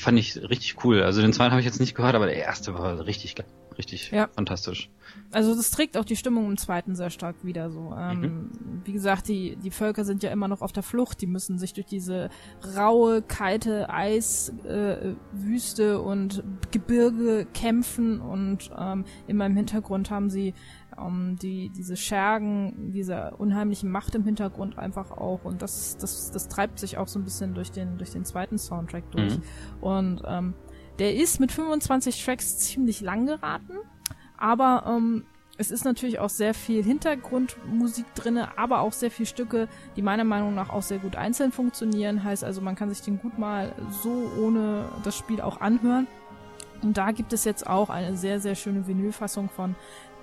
fand ich richtig cool. Also den zweiten habe ich jetzt nicht gehört, aber der erste war richtig, richtig ja. fantastisch. Also das trägt auch die Stimmung im zweiten sehr stark wieder so. Ähm, mhm. Wie gesagt, die, die Völker sind ja immer noch auf der Flucht, die müssen sich durch diese raue, kalte Eiswüste äh, und Gebirge kämpfen und ähm, immer im Hintergrund haben sie ähm, die, diese Schergen, diese unheimlichen Macht im Hintergrund einfach auch. Und das, das, das treibt sich auch so ein bisschen durch den, durch den zweiten Soundtrack durch. Mhm. Und ähm, der ist mit 25 Tracks ziemlich lang geraten, aber ähm, es ist natürlich auch sehr viel Hintergrundmusik drinne, aber auch sehr viel Stücke, die meiner Meinung nach auch sehr gut einzeln funktionieren. Heißt also, man kann sich den gut mal so ohne das Spiel auch anhören. Und da gibt es jetzt auch eine sehr, sehr schöne Vinylfassung von,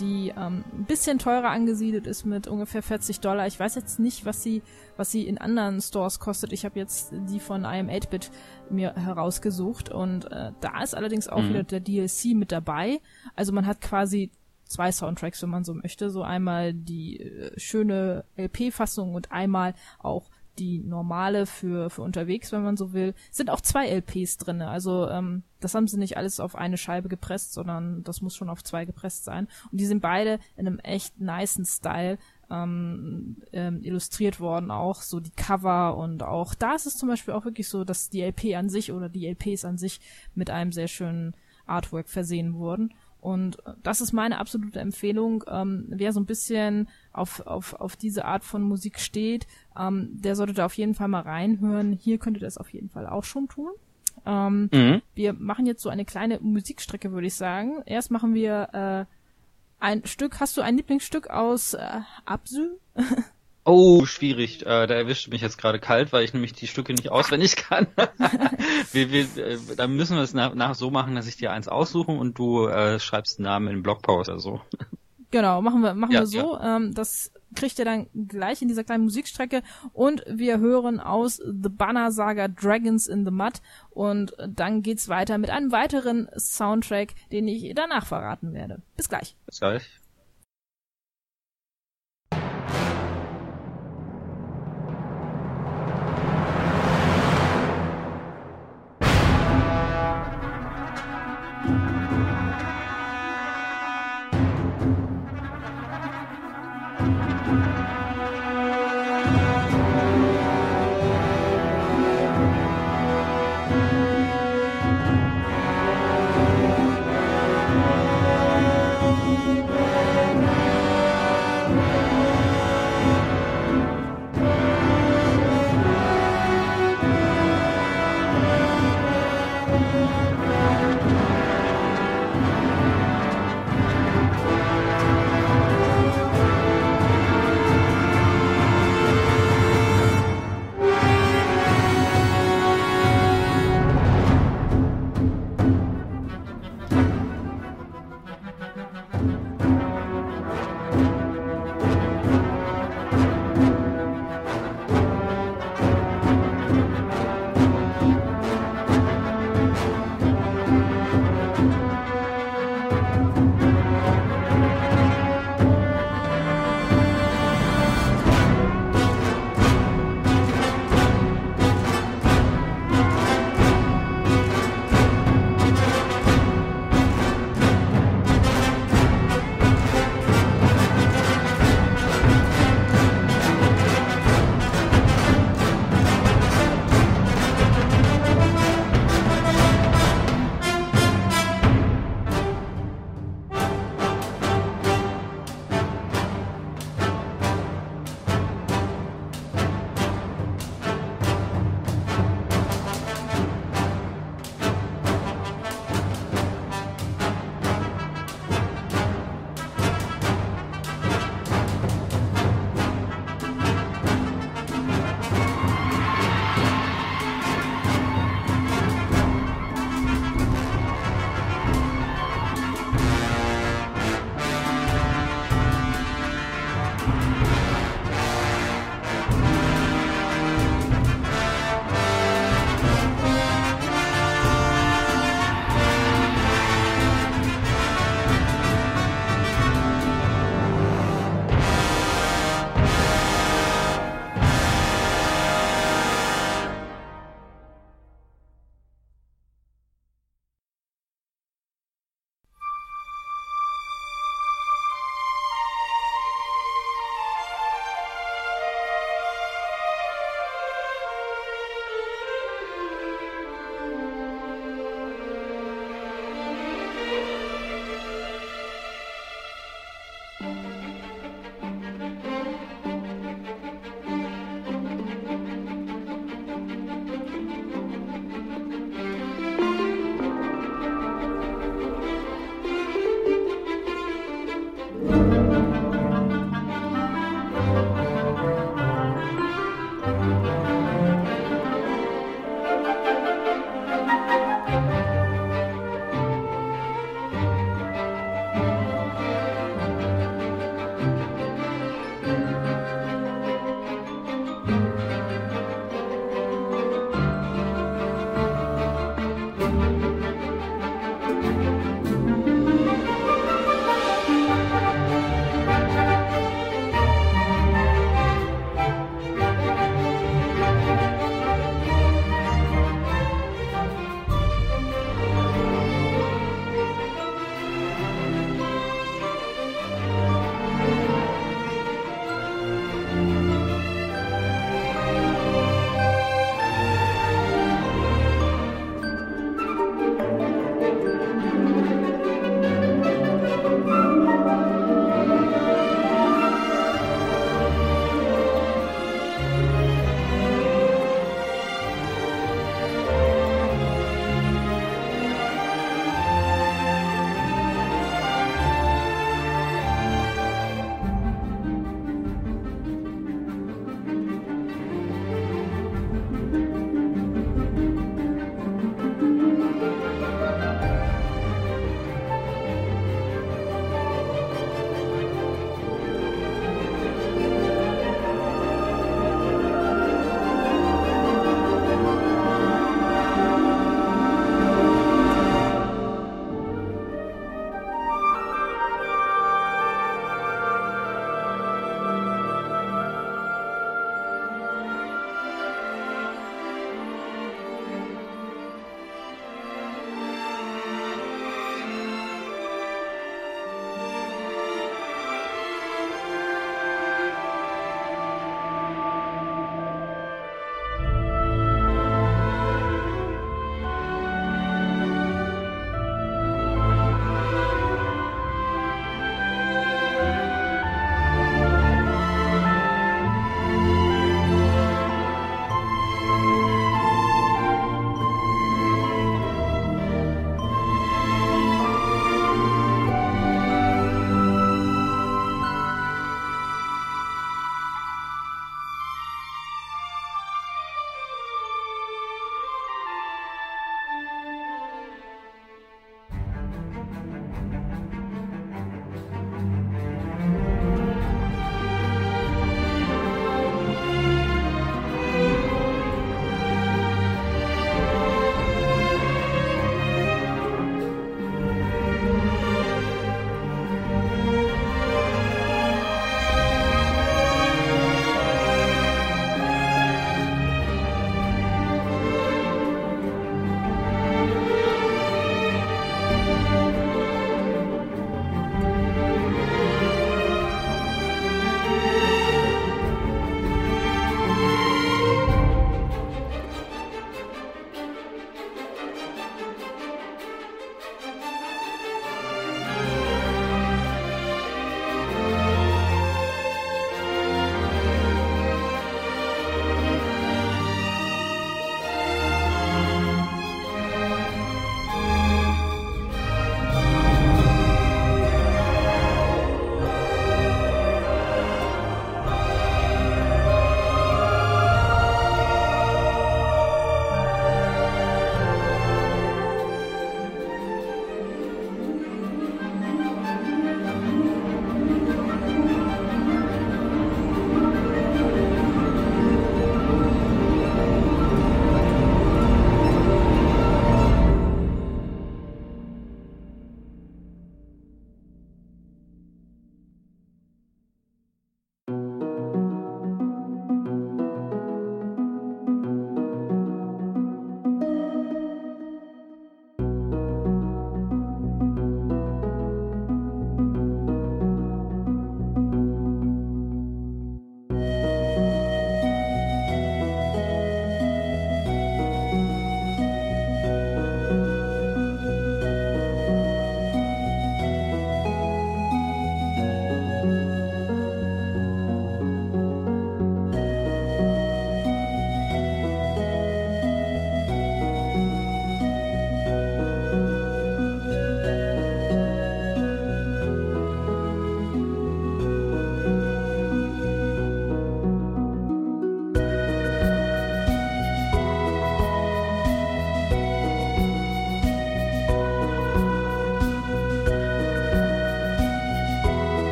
die ähm, ein bisschen teurer angesiedelt ist mit ungefähr 40 Dollar. Ich weiß jetzt nicht, was sie, was sie in anderen Stores kostet. Ich habe jetzt die von IM8-Bit mir herausgesucht und äh, da ist allerdings auch mhm. wieder der DLC mit dabei. Also man hat quasi zwei Soundtracks, wenn man so möchte. So einmal die äh, schöne LP-Fassung und einmal auch die normale für, für unterwegs, wenn man so will, sind auch zwei LPs drinne. Also ähm, das haben sie nicht alles auf eine Scheibe gepresst, sondern das muss schon auf zwei gepresst sein. Und die sind beide in einem echt niceen Style ähm, ähm, illustriert worden, auch so die Cover und auch da ist es zum Beispiel auch wirklich so, dass die LP an sich oder die LPs an sich mit einem sehr schönen Artwork versehen wurden. Und das ist meine absolute Empfehlung. Ähm, wer so ein bisschen auf, auf, auf diese Art von Musik steht, ähm, der sollte da auf jeden Fall mal reinhören. Hier könnte das auf jeden Fall auch schon tun. Ähm, mhm. Wir machen jetzt so eine kleine Musikstrecke, würde ich sagen. Erst machen wir äh, ein Stück. Hast du ein Lieblingsstück aus äh, Absü? [LAUGHS] Oh, schwierig. Äh, da erwischt mich jetzt gerade kalt, weil ich nämlich die Stücke nicht auswendig [LAUGHS] kann. [LAUGHS] wir, wir, äh, da müssen wir es nach, nach, so machen, dass ich dir eins aussuche und du äh, schreibst einen Namen in den Blogpost oder so. [LAUGHS] Genau, machen wir, machen ja, wir so. Ja. Ähm, das kriegt ihr dann gleich in dieser kleinen Musikstrecke und wir hören aus The Banner Saga Dragons in the Mud und dann geht's weiter mit einem weiteren Soundtrack, den ich danach verraten werde. Bis gleich. Bis gleich.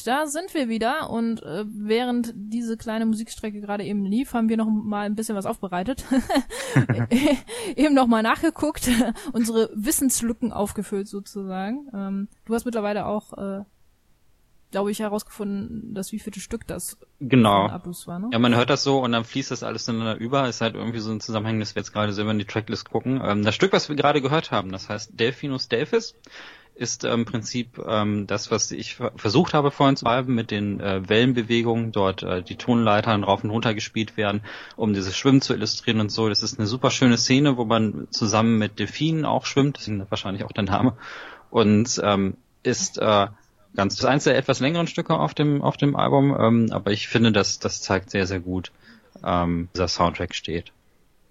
Gut, da sind wir wieder und äh, während diese kleine Musikstrecke gerade eben lief, haben wir noch mal ein bisschen was aufbereitet. [LAUGHS] [LAUGHS] eben noch mal nachgeguckt, [LAUGHS] unsere Wissenslücken aufgefüllt sozusagen. Ähm, du hast mittlerweile auch, äh, glaube ich, herausgefunden, dass wie viele Stück das Genau. Abus war, ne? Ja, man hört das so und dann fließt das alles ineinander über. Ist halt irgendwie so ein Zusammenhang, dass wir jetzt gerade selber in die Tracklist gucken. Ähm, das Stück, was wir gerade gehört haben, das heißt Delphinus Delphis, ist äh, im Prinzip ähm, das, was ich ver- versucht habe vorhin zu beschreiben mit den äh, Wellenbewegungen, dort äh, die Tonleitern rauf und runter gespielt werden, um dieses Schwimmen zu illustrieren und so. Das ist eine super schöne Szene, wo man zusammen mit Delfinen auch schwimmt, deswegen wahrscheinlich auch der Name. Und ähm, ist äh, ganz das eins der etwas längeren Stücke auf dem auf dem Album, ähm, aber ich finde, dass das zeigt sehr sehr gut, ähm, dieser Soundtrack steht.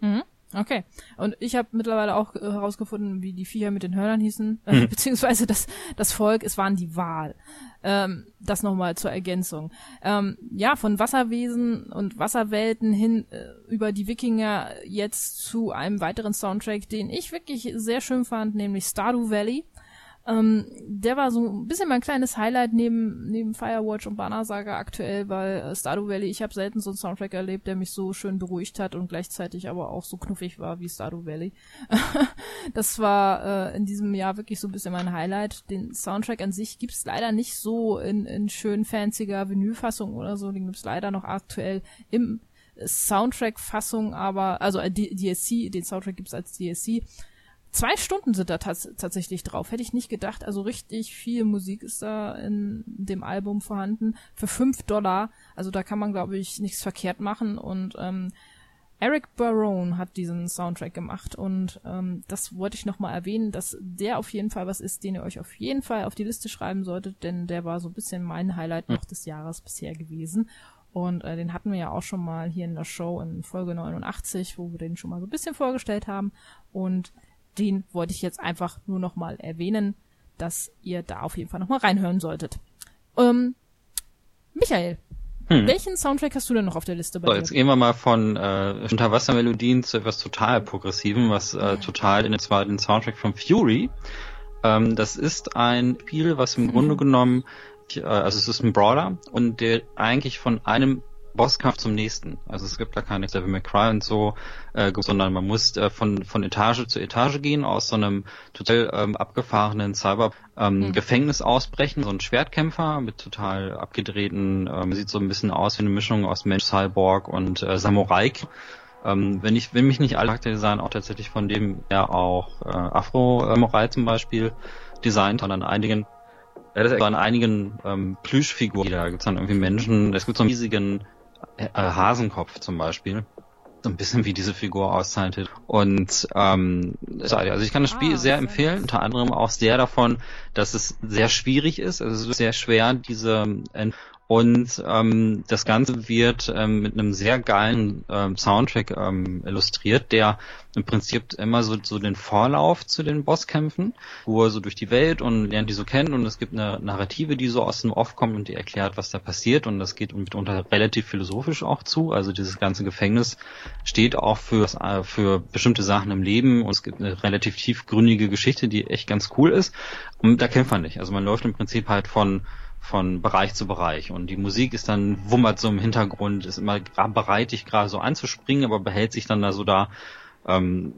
Mhm. Okay. Und ich habe mittlerweile auch äh, herausgefunden, wie die Viecher mit den Hörnern hießen, äh, [LAUGHS] beziehungsweise das, das Volk, es waren die Wahl. Ähm, das nochmal zur Ergänzung. Ähm, ja, von Wasserwesen und Wasserwelten hin äh, über die Wikinger jetzt zu einem weiteren Soundtrack, den ich wirklich sehr schön fand, nämlich Stardew Valley. Ähm, der war so ein bisschen mein kleines Highlight neben, neben Firewatch und Banner Saga aktuell, weil äh, Stardew Valley, ich habe selten so einen Soundtrack erlebt, der mich so schön beruhigt hat und gleichzeitig aber auch so knuffig war wie Stardew Valley. [LAUGHS] das war äh, in diesem Jahr wirklich so ein bisschen mein Highlight. Den Soundtrack an sich gibt's leider nicht so in, in schön fancier Vinylfassung oder so, den gibt's leider noch aktuell im Soundtrack-Fassung, aber also äh, D- DSC, den Soundtrack gibt's als DSC. Zwei Stunden sind da tats tatsächlich drauf. Hätte ich nicht gedacht. Also richtig viel Musik ist da in dem Album vorhanden. Für fünf Dollar. Also da kann man, glaube ich, nichts verkehrt machen. Und ähm, Eric Barone hat diesen Soundtrack gemacht. Und ähm, das wollte ich nochmal erwähnen, dass der auf jeden Fall was ist, den ihr euch auf jeden Fall auf die Liste schreiben solltet. Denn der war so ein bisschen mein Highlight noch des Jahres bisher gewesen. Und äh, den hatten wir ja auch schon mal hier in der Show in Folge 89, wo wir den schon mal so ein bisschen vorgestellt haben. Und den wollte ich jetzt einfach nur noch mal erwähnen, dass ihr da auf jeden Fall noch mal reinhören solltet. Ähm, Michael, Hm. welchen Soundtrack hast du denn noch auf der Liste bei So, dir? jetzt gehen wir mal von äh, Unterwassermelodien zu etwas total Progressiven, was äh, total in zwar den Soundtrack von Fury. Ähm, das ist ein Spiel, was im Grunde genommen, äh, also es ist ein Brawler und der eigentlich von einem Bosskampf zum nächsten. Also es gibt da keine Devil May Cry und so, äh, sondern man muss äh, von von Etage zu Etage gehen, aus so einem total ähm, abgefahrenen Cyber ähm, Gefängnis ausbrechen, so ein Schwertkämpfer mit total abgedrehten, ähm, sieht so ein bisschen aus wie eine Mischung aus Mensch, Cyborg und äh, Samurai. Ähm, wenn ich, wenn mich nicht alle Charakterdesign auch tatsächlich von dem er auch äh, Afro-Samurai zum Beispiel designt, sondern einigen ja, das ist an einigen ähm, Plüschfiguren, da gibt's dann irgendwie Menschen, es gibt so einen riesigen äh, Hasenkopf zum Beispiel. So ein bisschen wie diese Figur auszeichnet. Und ähm, also ich kann das Spiel Ah, sehr empfehlen, unter anderem auch sehr davon, dass es sehr schwierig ist. Also es ist sehr schwer, diese äh, und ähm, das Ganze wird ähm, mit einem sehr geilen ähm, Soundtrack ähm, illustriert, der im Prinzip immer so, so den Vorlauf zu den Bosskämpfen, wo er so durch die Welt und lernt die so kennen und es gibt eine Narrative, die so aus dem Off kommt und die erklärt, was da passiert und das geht mitunter relativ philosophisch auch zu. Also dieses ganze Gefängnis steht auch für, äh, für bestimmte Sachen im Leben und es gibt eine relativ tiefgründige Geschichte, die echt ganz cool ist. Und da kämpft man nicht. Also man läuft im Prinzip halt von von Bereich zu Bereich. Und die Musik ist dann wummert so im Hintergrund, ist immer bereit, dich gerade so anzuspringen, aber behält sich dann da so da, ähm,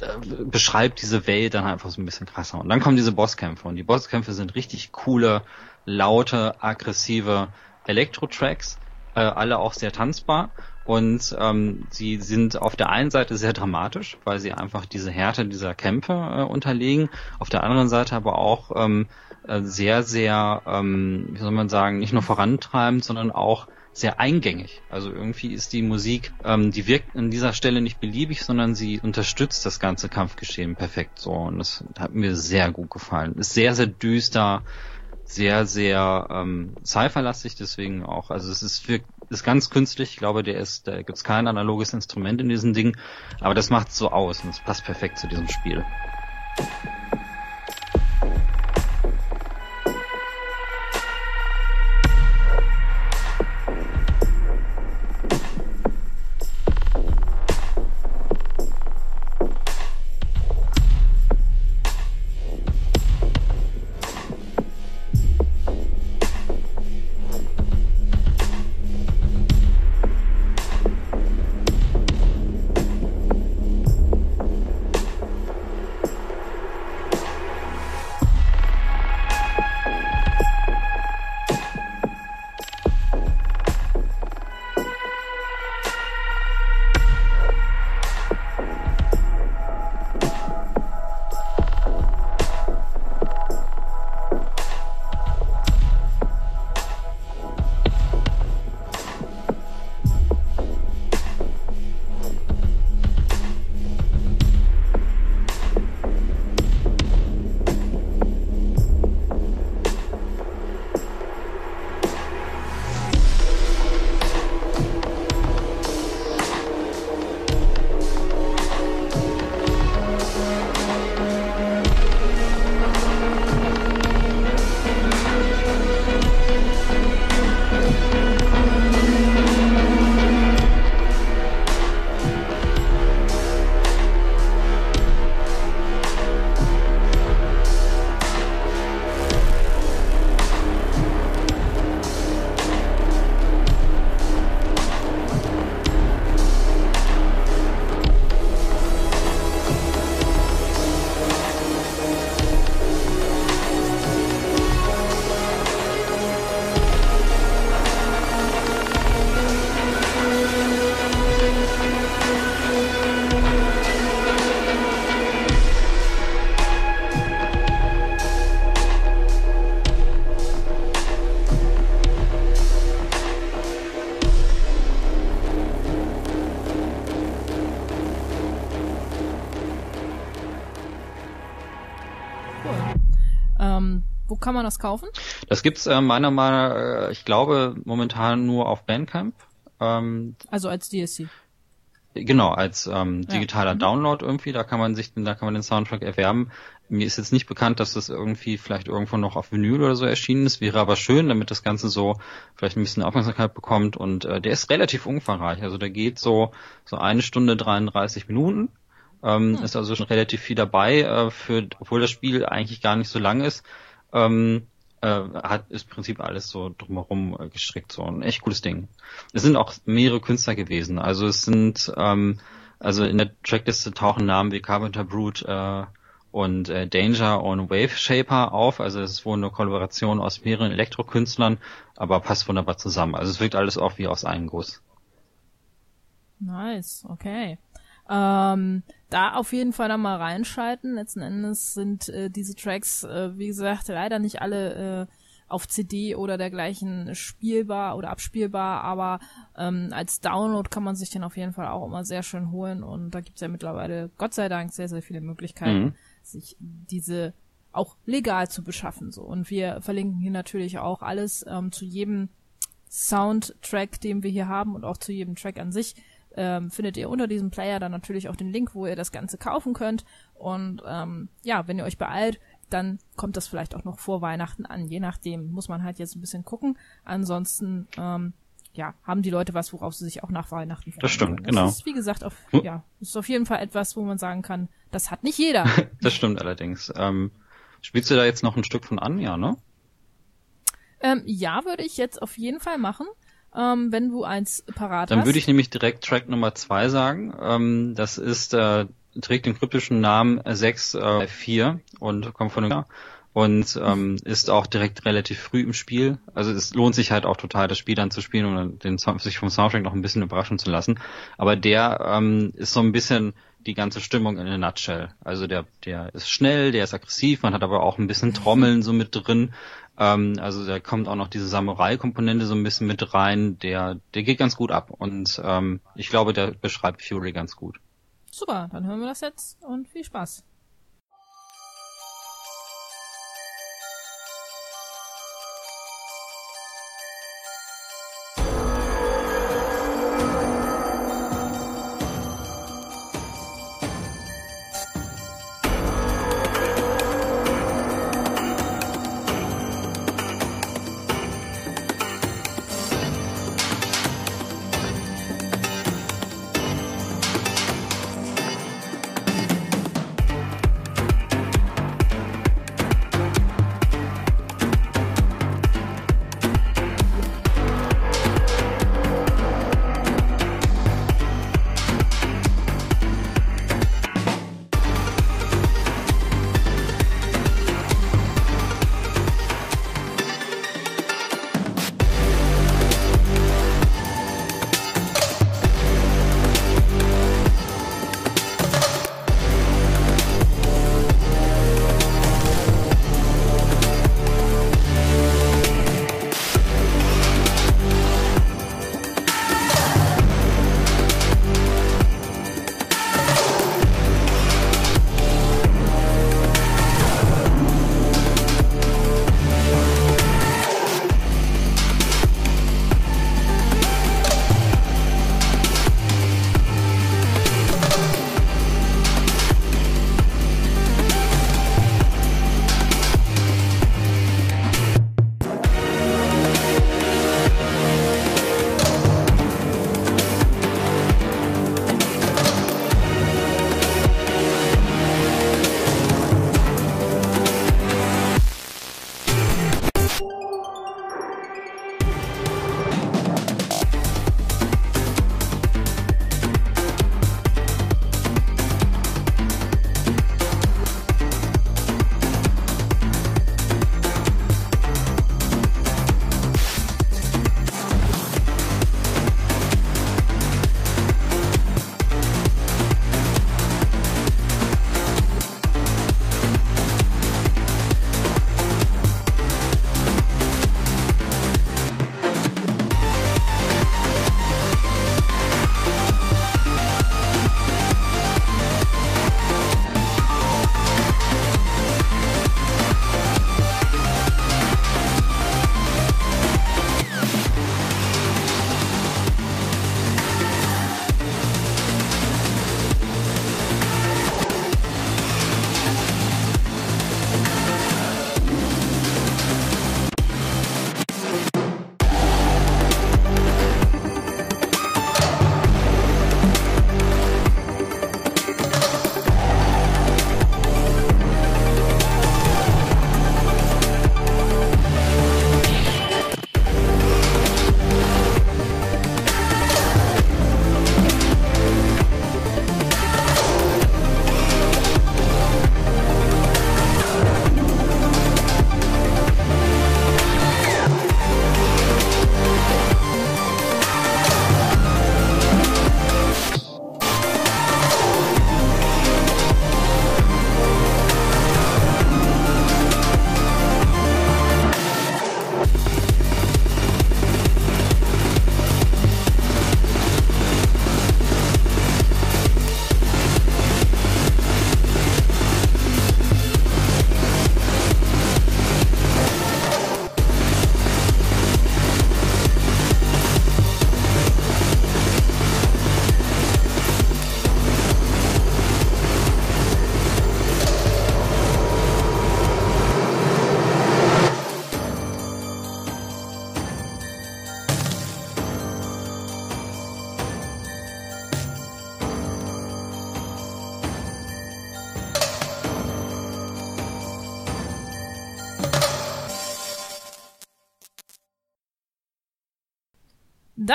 äh, beschreibt diese Welt dann einfach so ein bisschen krasser. Und dann kommen diese Bosskämpfe. Und die Bosskämpfe sind richtig coole, laute, aggressive Elektro-Tracks, äh, alle auch sehr tanzbar. Und ähm, sie sind auf der einen Seite sehr dramatisch, weil sie einfach diese Härte dieser Kämpfe äh, unterlegen, auf der anderen Seite aber auch ähm, äh, sehr, sehr, ähm, wie soll man sagen, nicht nur vorantreibend, sondern auch sehr eingängig. Also irgendwie ist die Musik, ähm, die wirkt an dieser Stelle nicht beliebig, sondern sie unterstützt das ganze Kampfgeschehen perfekt so. Und das hat mir sehr gut gefallen. Ist sehr, sehr düster, sehr, sehr ähm, Cypher-lastig, deswegen auch. Also es ist wirkt, ist ganz künstlich. Ich glaube, der ist, da gibt's kein analoges Instrument in diesem Ding, aber das macht so aus und es passt perfekt zu diesem Spiel. Kann man das kaufen? Das gibt's äh, meiner Meinung nach, äh, ich glaube, momentan nur auf Bandcamp. Ähm, also als DSC. Genau, als ähm, digitaler ja. Mhm. Download irgendwie, da kann man sich, da kann man den Soundtrack erwerben. Mir ist jetzt nicht bekannt, dass das irgendwie vielleicht irgendwo noch auf Vinyl oder so erschienen ist. Wäre aber schön, damit das Ganze so vielleicht ein bisschen Aufmerksamkeit bekommt. Und äh, der ist relativ umfangreich. Also der geht so so eine Stunde 33 Minuten. Ähm, hm. Ist also schon relativ viel dabei, äh, für, obwohl das Spiel eigentlich gar nicht so lang ist. Ähm, äh, hat ist im Prinzip alles so drumherum äh, gestrickt, so ein echt cooles Ding. Es sind auch mehrere Künstler gewesen. Also es sind ähm, also in der Trackliste tauchen Namen wie Carpenter Brute äh, und äh, Danger und Wave Shaper auf. Also es ist wohl eine Kollaboration aus mehreren Elektrokünstlern, aber passt wunderbar zusammen. Also es wirkt alles auch wie aus einem Guss. Nice, okay. Ähm, da auf jeden Fall dann mal reinschalten. Letzten Endes sind äh, diese Tracks, äh, wie gesagt, leider nicht alle äh, auf CD oder dergleichen spielbar oder abspielbar, aber ähm, als Download kann man sich den auf jeden Fall auch immer sehr schön holen und da gibt's ja mittlerweile, Gott sei Dank, sehr, sehr viele Möglichkeiten, mhm. sich diese auch legal zu beschaffen. So. Und wir verlinken hier natürlich auch alles ähm, zu jedem Soundtrack, den wir hier haben und auch zu jedem Track an sich ähm, findet ihr unter diesem Player dann natürlich auch den Link, wo ihr das Ganze kaufen könnt. Und ähm, ja, wenn ihr euch beeilt, dann kommt das vielleicht auch noch vor Weihnachten an. Je nachdem muss man halt jetzt ein bisschen gucken. Ansonsten ähm, ja, haben die Leute was, worauf sie sich auch nach Weihnachten freuen. Das stimmt, das genau. Ist, wie gesagt, auf, hm? ja, ist auf jeden Fall etwas, wo man sagen kann, das hat nicht jeder. [LAUGHS] das stimmt allerdings. Ähm, spielst du da jetzt noch ein Stück von an, ja, ne? Ähm, ja, würde ich jetzt auf jeden Fall machen ähm, wenn du eins parat Dann hast. würde ich nämlich direkt Track Nummer zwei sagen. Ähm, das ist, äh, trägt den kryptischen Namen 6-4 äh, und kommt von einem und ähm, ist auch direkt relativ früh im Spiel. Also es lohnt sich halt auch total, das Spiel dann zu spielen und den, sich vom Soundtrack noch ein bisschen überraschen zu lassen. Aber der ähm, ist so ein bisschen die ganze Stimmung in a nutshell. Also der, der ist schnell, der ist aggressiv, man hat aber auch ein bisschen Trommeln so mit drin. Ähm, also da kommt auch noch diese Samurai-Komponente so ein bisschen mit rein. Der, der geht ganz gut ab und ähm, ich glaube, der beschreibt Fury ganz gut. Super, dann hören wir das jetzt und viel Spaß.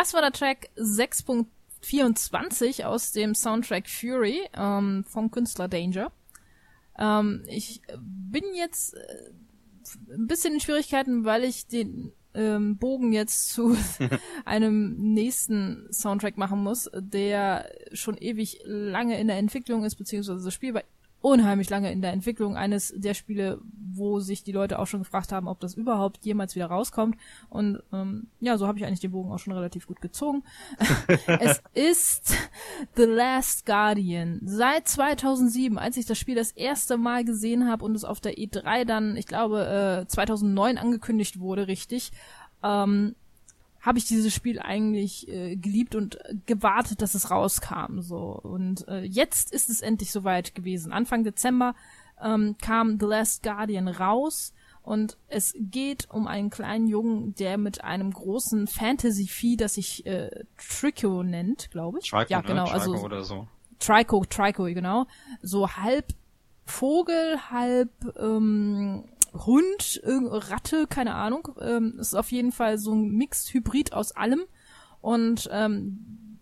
Das war der Track 6.24 aus dem Soundtrack Fury ähm, vom Künstler Danger. Ähm, ich bin jetzt äh, ein bisschen in Schwierigkeiten, weil ich den ähm, Bogen jetzt [LAUGHS] zu einem nächsten Soundtrack machen muss, der schon ewig lange in der Entwicklung ist, beziehungsweise das Spiel war unheimlich lange in der Entwicklung eines der Spiele, wo sich die Leute auch schon gefragt haben, ob das überhaupt jemals wieder rauskommt. Und ähm, ja, so habe ich eigentlich den Bogen auch schon relativ gut gezogen. [LAUGHS] es ist The Last Guardian. Seit 2007, als ich das Spiel das erste Mal gesehen habe und es auf der E3 dann, ich glaube, äh, 2009 angekündigt wurde, richtig, ähm, habe ich dieses Spiel eigentlich äh, geliebt und gewartet, dass es rauskam. So und äh, jetzt ist es endlich soweit gewesen. Anfang Dezember ähm, kam The Last Guardian raus und es geht um einen kleinen Jungen, der mit einem großen Fantasy-Vieh, das sich äh, Trico nennt, glaube ich. Trico, ja, genau, ne? also Trico oder so. Trico, Trico, genau. So halb Vogel, halb ähm, Hund, Ratte, keine Ahnung. Ähm, ist auf jeden Fall so ein Mixed-Hybrid aus allem. Und ähm,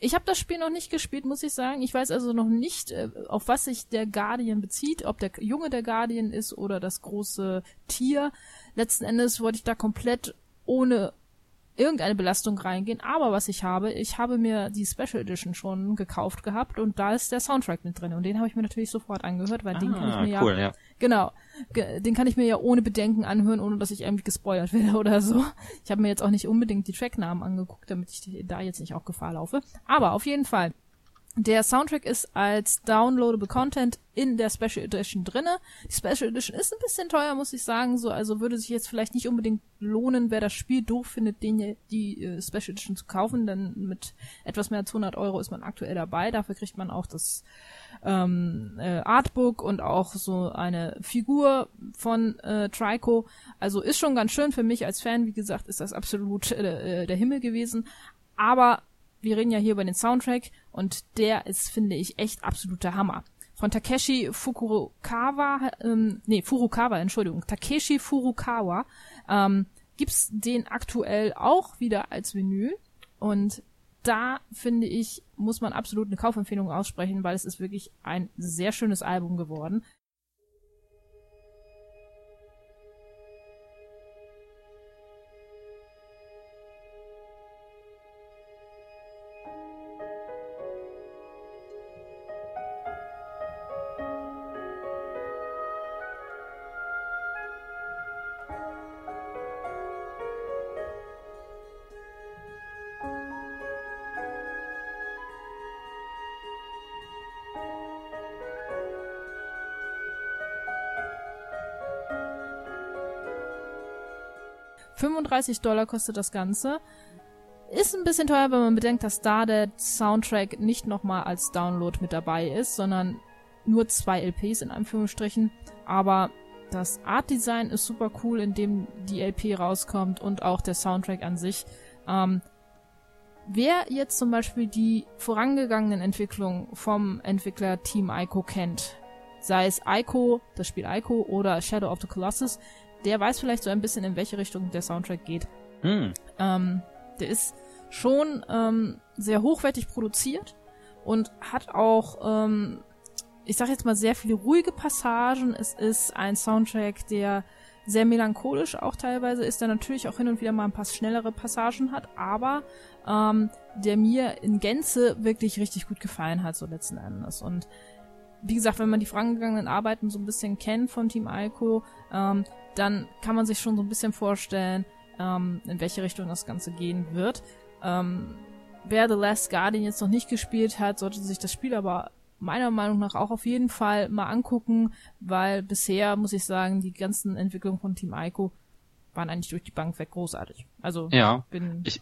ich habe das Spiel noch nicht gespielt, muss ich sagen. Ich weiß also noch nicht, äh, auf was sich der Guardian bezieht, ob der Junge der Guardian ist oder das große Tier. Letzten Endes wollte ich da komplett ohne irgendeine Belastung reingehen. Aber was ich habe, ich habe mir die Special Edition schon gekauft gehabt und da ist der Soundtrack mit drin. Und den habe ich mir natürlich sofort angehört, weil ah, den kann ich mir cool, ja, ja. Genau. Den kann ich mir ja ohne Bedenken anhören, ohne dass ich irgendwie gespoilert werde oder so. Ich habe mir jetzt auch nicht unbedingt die Tracknamen angeguckt, damit ich da jetzt nicht auch Gefahr laufe. Aber auf jeden Fall. Der Soundtrack ist als downloadable Content in der Special Edition drinne. Die Special Edition ist ein bisschen teuer, muss ich sagen, so also würde sich jetzt vielleicht nicht unbedingt lohnen, wer das Spiel doof findet, den die äh, Special Edition zu kaufen, denn mit etwas mehr als 100 Euro ist man aktuell dabei. Dafür kriegt man auch das ähm, äh, Artbook und auch so eine Figur von äh, Trico. Also ist schon ganz schön für mich als Fan. Wie gesagt, ist das absolut äh, der Himmel gewesen. Aber wir reden ja hier über den Soundtrack und der ist, finde ich, echt absoluter Hammer. Von Takeshi Furukawa, ähm, nee, Furukawa, Entschuldigung, Takeshi Furukawa, ähm, gibt's den aktuell auch wieder als Vinyl und da finde ich, muss man absolut eine Kaufempfehlung aussprechen, weil es ist wirklich ein sehr schönes Album geworden. 35 Dollar kostet das Ganze. Ist ein bisschen teuer, wenn man bedenkt, dass da der Soundtrack nicht nochmal als Download mit dabei ist, sondern nur zwei LPs in Anführungsstrichen. Aber das Art Design ist super cool, in dem die LP rauskommt und auch der Soundtrack an sich. Ähm, wer jetzt zum Beispiel die vorangegangenen Entwicklungen vom Entwickler Team Ico kennt, sei es Ico, das Spiel Ico oder Shadow of the Colossus, der weiß vielleicht so ein bisschen, in welche Richtung der Soundtrack geht. Hm. Ähm, der ist schon ähm, sehr hochwertig produziert und hat auch, ähm, ich sag jetzt mal, sehr viele ruhige Passagen. Es ist ein Soundtrack, der sehr melancholisch auch teilweise ist, der natürlich auch hin und wieder mal ein paar schnellere Passagen hat, aber ähm, der mir in Gänze wirklich richtig gut gefallen hat, so letzten Endes. Und wie gesagt, wenn man die vorangegangenen Arbeiten so ein bisschen kennt von Team Alco, ähm, dann kann man sich schon so ein bisschen vorstellen, ähm, in welche Richtung das Ganze gehen wird. Ähm, wer The Last Guardian jetzt noch nicht gespielt hat, sollte sich das Spiel aber meiner Meinung nach auch auf jeden Fall mal angucken, weil bisher, muss ich sagen, die ganzen Entwicklungen von Team Ico waren eigentlich durch die Bank weg großartig. Also ja, bin ich,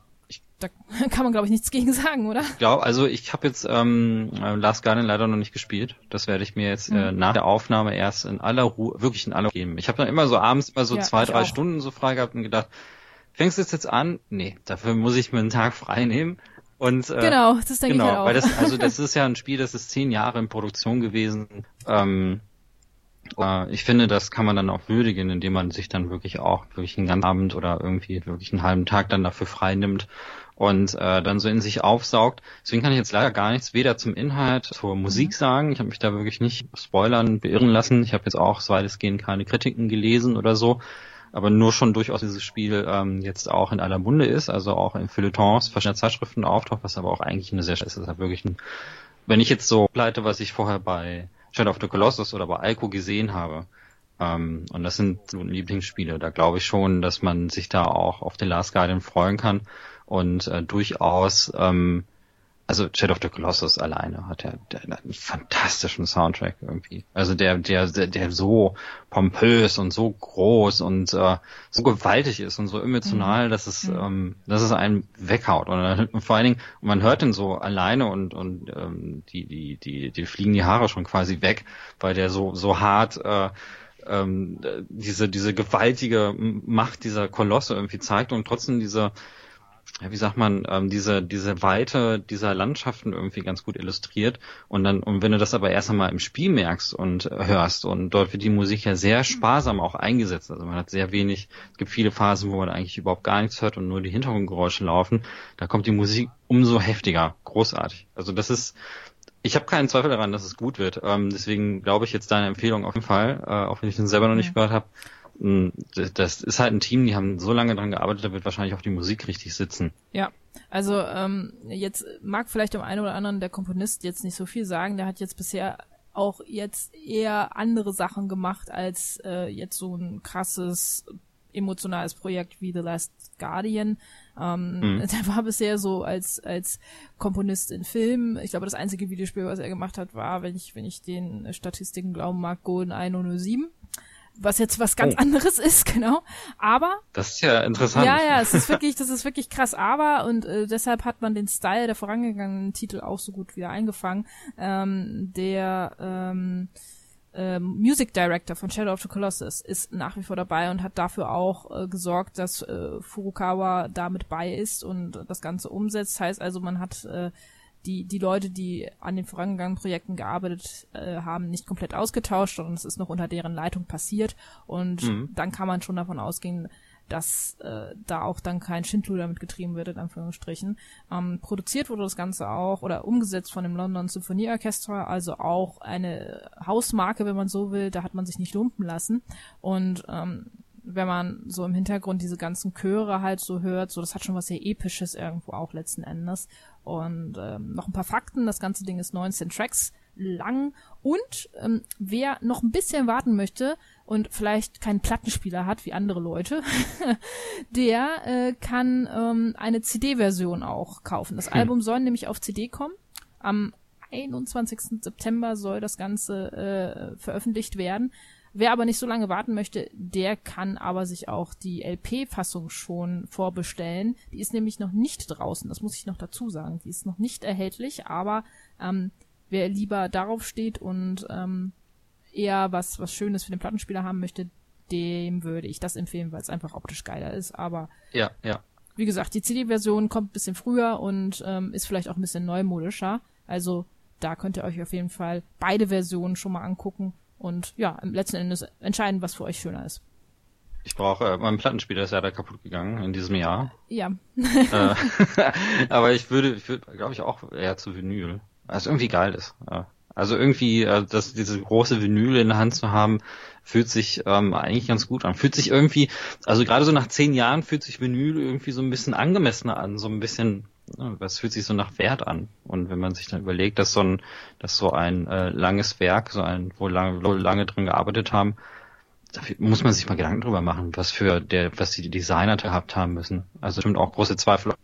da [LAUGHS] kann man, glaube ich, nichts gegen sagen, oder? Ich glaube, also ich habe jetzt ähm, Last Guardian leider noch nicht gespielt. Das werde ich mir jetzt mhm. äh, nach der Aufnahme erst in aller Ruhe, wirklich in aller Ruhe geben. Ich habe dann immer so abends immer so ja, zwei, drei auch. Stunden so frei gehabt und gedacht, fängst du jetzt jetzt an? Nee, dafür muss ich mir einen Tag frei nehmen. Und, äh, genau, das denke genau, ich halt auch. Weil das, also das [LAUGHS] ist ja ein Spiel, das ist zehn Jahre in Produktion gewesen. Ähm, Äh, ich finde, das kann man dann auch würdigen, indem man sich dann wirklich auch wirklich einen ganzen Abend oder irgendwie wirklich einen halben Tag dann dafür frei nimmt und äh, dann so in sich aufsaugt. Deswegen kann ich jetzt leider gar nichts weder zum Inhalt, zur Musik mhm. sagen. Ich habe mich da wirklich nicht spoilern, beirren lassen. Ich habe jetzt auch, soweit es gehen, keine Kritiken gelesen oder so. Aber nur schon durchaus dieses Spiel ähm, jetzt auch in aller Munde ist, also auch in Feuilletons verschiedener Zeitschriften auftaucht, was aber auch eigentlich eine sehr. Es ist halt wirklich ein, wenn ich jetzt so pleite, was ich vorher bei Shadow of the Colossus oder bei Alco gesehen habe, ähm, und das sind so Lieblingsspiele, da glaube ich schon, dass man sich da auch auf den Last Guardian freuen kann und äh, durchaus, ähm, also Shadow of the Colossus alleine hat ja einen fantastischen Soundtrack irgendwie. Also der, der, der, der so pompös und so groß und äh, so gewaltig ist und so emotional, mhm. dass es, mhm. ähm, dass es einen weghaut. Und, und vor allen Dingen, man hört den so alleine und, und ähm, die, die, die, die fliegen die Haare schon quasi weg, weil der so, so hart äh, ähm, diese, diese gewaltige Macht dieser Kolosse irgendwie zeigt und trotzdem diese ja, wie sagt man, ähm, diese, diese Weite dieser Landschaften irgendwie ganz gut illustriert. Und dann, und wenn du das aber erst einmal im Spiel merkst und hörst, und dort wird die Musik ja sehr sparsam auch eingesetzt. Also man hat sehr wenig, es gibt viele Phasen, wo man eigentlich überhaupt gar nichts hört und nur die Hintergrundgeräusche laufen. Da kommt die Musik umso heftiger. Großartig. Also das ist, ich habe keinen Zweifel daran, dass es gut wird. Ähm, deswegen glaube ich jetzt deine Empfehlung auf jeden Fall, äh, auch wenn ich den selber noch nicht gehört habe, das ist halt ein Team, die haben so lange dran gearbeitet, da wird wahrscheinlich auch die Musik richtig sitzen. Ja, also ähm, jetzt mag vielleicht dem einen oder anderen der Komponist jetzt nicht so viel sagen, der hat jetzt bisher auch jetzt eher andere Sachen gemacht als äh, jetzt so ein krasses emotionales Projekt wie The Last Guardian. Ähm, mhm. [LAUGHS] Der war bisher so als als Komponist in Filmen. Ich glaube, das einzige Videospiel, was er gemacht hat, war, wenn ich wenn ich den Statistiken glauben mag, Golden 107 was jetzt was ganz oh. anderes [LAUGHS] ist, genau. Aber das ist ja interessant. Ja, ja, es ist wirklich, das ist wirklich krass. Aber und äh, deshalb hat man den Style der vorangegangenen Titel auch so gut wieder eingefangen. Ähm, der ähm, äh, Music Director von Shadow of the Colossus ist nach wie vor dabei und hat dafür auch äh, gesorgt, dass äh, Furukawa da mit bei ist und das Ganze umsetzt. Heißt also, man hat äh, die, die Leute, die an den vorangegangenen Projekten gearbeitet äh, haben, nicht komplett ausgetauscht, sondern es ist noch unter deren Leitung passiert. Und mhm. dann kann man schon davon ausgehen, dass äh, da auch dann kein Schindluder damit getrieben wird, in Anführungsstrichen. Ähm, produziert wurde das Ganze auch oder umgesetzt von dem London Symphonieorchester, also auch eine Hausmarke, wenn man so will, da hat man sich nicht lumpen lassen. Und ähm, wenn man so im Hintergrund diese ganzen Chöre halt so hört, so das hat schon was sehr Episches irgendwo auch letzten Endes. Und ähm, noch ein paar Fakten, das ganze Ding ist 19 Tracks lang und ähm, wer noch ein bisschen warten möchte und vielleicht keinen Plattenspieler hat wie andere Leute, [LAUGHS] der äh, kann ähm, eine CD-Version auch kaufen. Das hm. Album soll nämlich auf CD kommen. Am 21. September soll das Ganze äh, veröffentlicht werden. Wer aber nicht so lange warten möchte, der kann aber sich auch die LP-Fassung schon vorbestellen. Die ist nämlich noch nicht draußen, das muss ich noch dazu sagen. Die ist noch nicht erhältlich, aber ähm, wer lieber darauf steht und ähm, eher was, was Schönes für den Plattenspieler haben möchte, dem würde ich das empfehlen, weil es einfach optisch geiler ist. Aber ja, ja. wie gesagt, die CD-Version kommt ein bisschen früher und ähm, ist vielleicht auch ein bisschen neumodischer. Also da könnt ihr euch auf jeden Fall beide Versionen schon mal angucken und ja, im letzten Endes entscheiden, was für euch schöner ist. Ich brauche, äh, mein Plattenspieler ist ja da kaputt gegangen in diesem Jahr. Ja. äh, [LAUGHS] aber ich würde, ich würde, glaube ich, auch eher zu Vinyl. Es irgendwie geil ist. Also irgendwie, äh, das, diese große Vinyl in der Hand zu haben, fühlt sich ähm, eigentlich ganz gut an. Fühlt sich irgendwie, also gerade so nach zehn Jahren fühlt sich Vinyl irgendwie so ein bisschen angemessener an, so ein bisschen was fühlt sich so nach Wert an? Und wenn man sich dann überlegt, dass so ein, dass so ein äh, langes Werk, so ein, wo lange, wo lange drin gearbeitet haben, dafür muss man sich mal Gedanken drüber machen, was für der, was die Designer gehabt haben müssen. Also stimmt auch große Zweifel.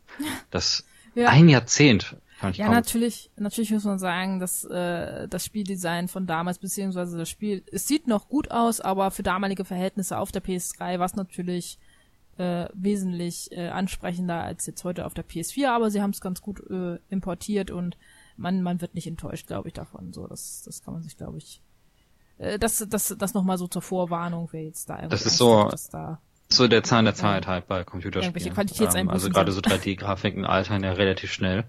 Das [LAUGHS] ja. ein Jahrzehnt. Ja, natürlich, natürlich muss man sagen, dass äh, das Spieldesign von damals, beziehungsweise das Spiel, es sieht noch gut aus, aber für damalige Verhältnisse auf der PS3 war es natürlich äh, wesentlich äh, ansprechender als jetzt heute auf der PS4, aber sie haben es ganz gut äh, importiert und man, man wird nicht enttäuscht, glaube ich, davon. So, das, das kann man sich, glaube ich. Äh, das, das, das nochmal so zur Vorwarnung, wer jetzt da Das ist so, hat, da so der Zahn der Zeit halt bei Computerspielen. Ähm, also gerade so 3D-Grafiken altern ja relativ schnell.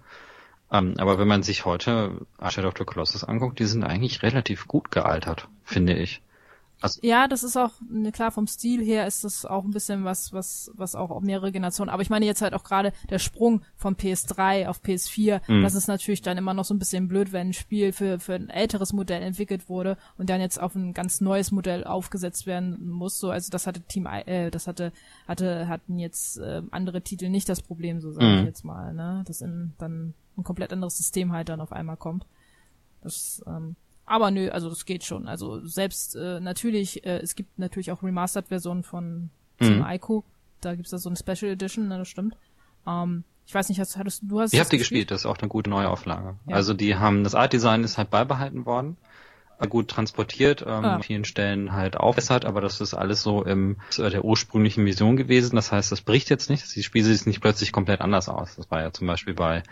Ähm, aber wenn man sich heute Shadow of the Colossus anguckt, die sind eigentlich relativ gut gealtert, finde ich. Also, ja, das ist auch, ne, klar, vom Stil her ist das auch ein bisschen was, was, was auch mehrere Generationen, aber ich meine jetzt halt auch gerade der Sprung von PS3 auf PS4, mhm. das ist natürlich dann immer noch so ein bisschen blöd, wenn ein Spiel für, für ein älteres Modell entwickelt wurde und dann jetzt auf ein ganz neues Modell aufgesetzt werden muss, so, also das hatte Team, äh, das hatte, hatte, hatten jetzt äh, andere Titel nicht das Problem, so sage mhm. ich jetzt mal, ne, dass in, dann ein komplett anderes System halt dann auf einmal kommt. Das, ähm, aber nö, also das geht schon. Also selbst äh, natürlich, äh, es gibt natürlich auch Remastered-Versionen von mhm. Ico. Da gibt's da so eine Special Edition, ne, das stimmt. Ähm, ich weiß nicht, hast, hattest du hast Ich habe die gespielt, das ist auch eine gute neue Auflage. Ja. Also die haben das Art Design ist halt beibehalten worden, gut transportiert, ähm, ah. an vielen Stellen halt aufbessert, aber das ist alles so im äh, der ursprünglichen Vision gewesen. Das heißt, das bricht jetzt nicht. Die Spiel sieht nicht plötzlich komplett anders aus. Das war ja zum Beispiel bei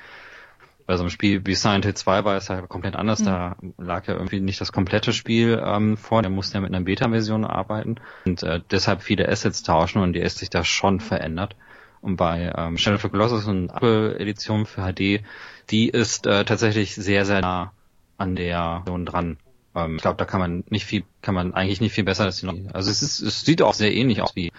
bei so einem Spiel wie Silent Hill 2 war es ja komplett anders. Mhm. Da lag ja irgendwie nicht das komplette Spiel ähm, vor. Der musste ja mit einer Beta-Version arbeiten und äh, deshalb viele Assets tauschen und die ist sich da schon verändert. Und bei ähm, Shadow of the Colossus und Apple Edition für HD, die ist äh, tatsächlich sehr, sehr nah an der Version dran. Ähm, ich glaube, da kann man nicht viel, kann man eigentlich nicht viel besser als die noch. Also es ist, es sieht auch sehr ähnlich aus wie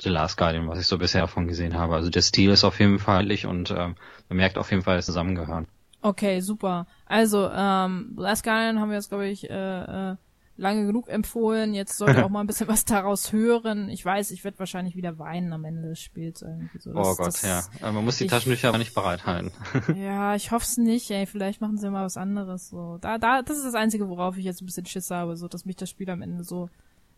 The Last Guardian, was ich so bisher davon gesehen habe. Also der Stil ist auf jeden Fall ähnlich und ähm, man merkt auf jeden Fall, dass zusammengehören. Okay, super. Also, ähm, The Last Guardian haben wir jetzt, glaube ich, äh, äh, lange genug empfohlen. Jetzt sollte [LAUGHS] auch mal ein bisschen was daraus hören. Ich weiß, ich werde wahrscheinlich wieder weinen am Ende des Spiels irgendwie so. Das, oh Gott, das, ja. Aber man muss die ich, Taschentücher aber nicht bereithalten. [LAUGHS] ja, ich hoffe es nicht, ey. Vielleicht machen sie mal was anderes. So, da, da, das ist das Einzige, worauf ich jetzt ein bisschen Schiss habe, so, dass mich das Spiel am Ende so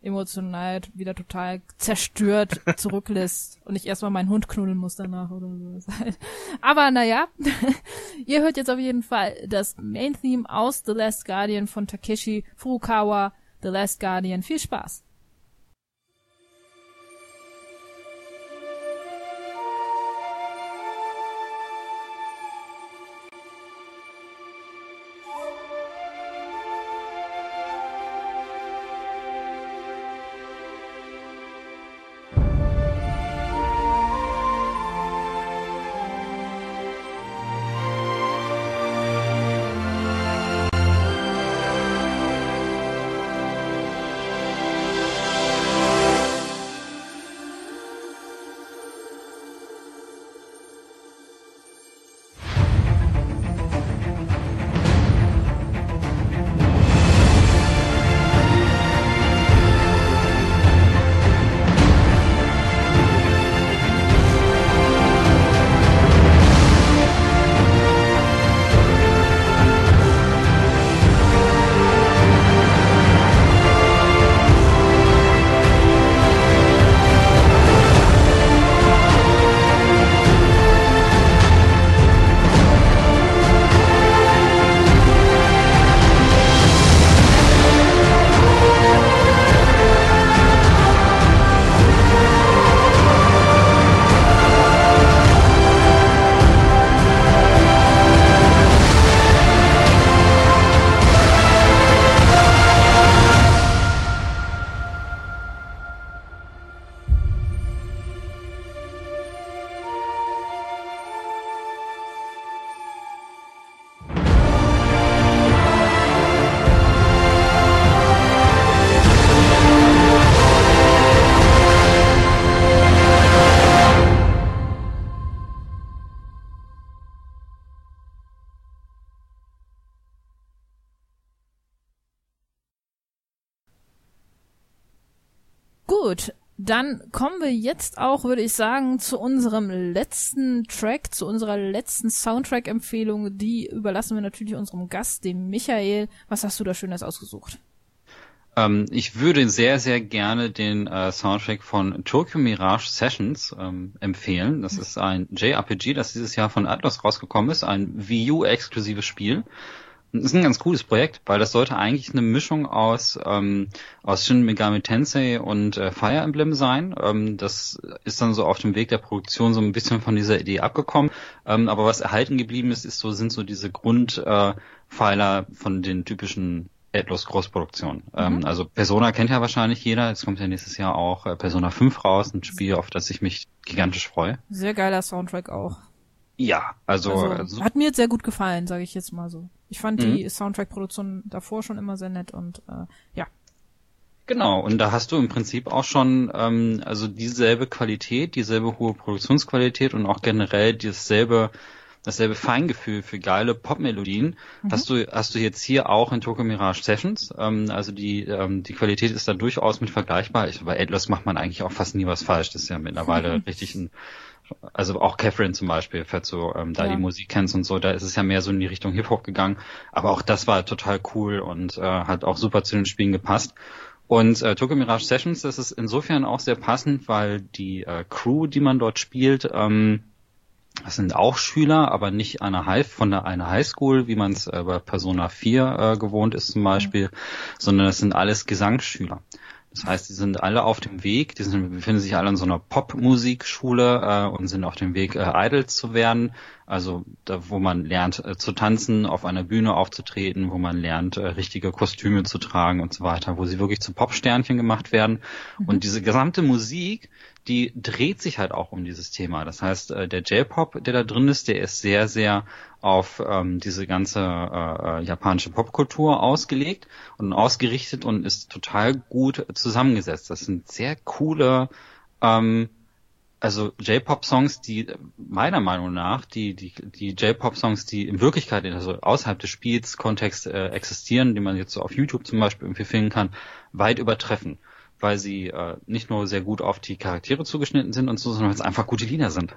emotional wieder total zerstört [LAUGHS] zurücklässt und ich erstmal meinen Hund knuddeln muss danach oder so. [LAUGHS] Aber naja, [LAUGHS] ihr hört jetzt auf jeden Fall das Main Theme aus The Last Guardian von Takeshi Furukawa, The Last Guardian. Viel Spaß! Dann kommen wir jetzt auch, würde ich sagen, zu unserem letzten Track, zu unserer letzten Soundtrack-Empfehlung. Die überlassen wir natürlich unserem Gast, dem Michael. Was hast du da Schönes ausgesucht? Ähm, ich würde sehr, sehr gerne den äh, Soundtrack von Tokyo Mirage Sessions ähm, empfehlen. Das ist ein JRPG, das dieses Jahr von Atlas rausgekommen ist, ein Wii U-exklusives Spiel. Das ist ein ganz cooles Projekt, weil das sollte eigentlich eine Mischung aus ähm, aus Shin Megami Tensei und äh, Fire Emblem sein. Ähm, das ist dann so auf dem Weg der Produktion so ein bisschen von dieser Idee abgekommen. Ähm, aber was erhalten geblieben ist, ist so sind so diese Grundpfeiler äh, von den typischen Atlas Großproduktionen. Ähm, mhm. Ähm, also Persona kennt ja wahrscheinlich jeder. Jetzt kommt ja nächstes Jahr auch äh, Persona 5 raus, ein Spiel, auf das ich mich gigantisch freue. Sehr geiler Soundtrack auch. Ja, also, also, also hat mir jetzt sehr gut gefallen, sage ich jetzt mal so. Ich fand mhm. die Soundtrack-Produktion davor schon immer sehr nett und äh, ja. Genau, und da hast du im Prinzip auch schon ähm, also dieselbe Qualität, dieselbe hohe Produktionsqualität und auch generell dasselbe dasselbe Feingefühl für geile Popmelodien mhm. hast du hast du jetzt hier auch in Tokyo Mirage Sessions. Ähm, also die ähm, die Qualität ist da durchaus mit vergleichbar. Ich, bei Atlas macht man eigentlich auch fast nie was falsch. Das ist ja mittlerweile mhm. [LAUGHS] richtig ein also auch Catherine zum Beispiel, falls du ähm, da ja. die Musik kennst und so, da ist es ja mehr so in die Richtung Hip-Hop gegangen. Aber auch das war total cool und äh, hat auch super zu den Spielen gepasst. Und äh, Tokyo Mirage Sessions, das ist insofern auch sehr passend, weil die äh, Crew, die man dort spielt, ähm, das sind auch Schüler, aber nicht einer High, von der, einer Highschool, wie man es äh, bei Persona 4 äh, gewohnt ist zum Beispiel, mhm. sondern das sind alles Gesangsschüler. Das heißt, die sind alle auf dem Weg, die sind, befinden sich alle in so einer Popmusikschule äh, und sind auf dem Weg, äh, Idols zu werden. Also da, wo man lernt äh, zu tanzen, auf einer Bühne aufzutreten, wo man lernt, äh, richtige Kostüme zu tragen und so weiter, wo sie wirklich zu Popsternchen gemacht werden. Mhm. Und diese gesamte Musik, die dreht sich halt auch um dieses Thema. Das heißt, äh, der J-Pop, der da drin ist, der ist sehr, sehr auf ähm, diese ganze äh, äh, japanische Popkultur ausgelegt und ausgerichtet und ist total gut zusammengesetzt. Das sind sehr coole, ähm, also J-Pop-Songs, die meiner Meinung nach, die die die J-Pop-Songs, die in Wirklichkeit also außerhalb des Spiels Kontext äh, existieren, die man jetzt so auf YouTube zum Beispiel irgendwie finden kann, weit übertreffen weil sie äh, nicht nur sehr gut auf die Charaktere zugeschnitten sind und so, sondern weil es einfach gute Lieder sind.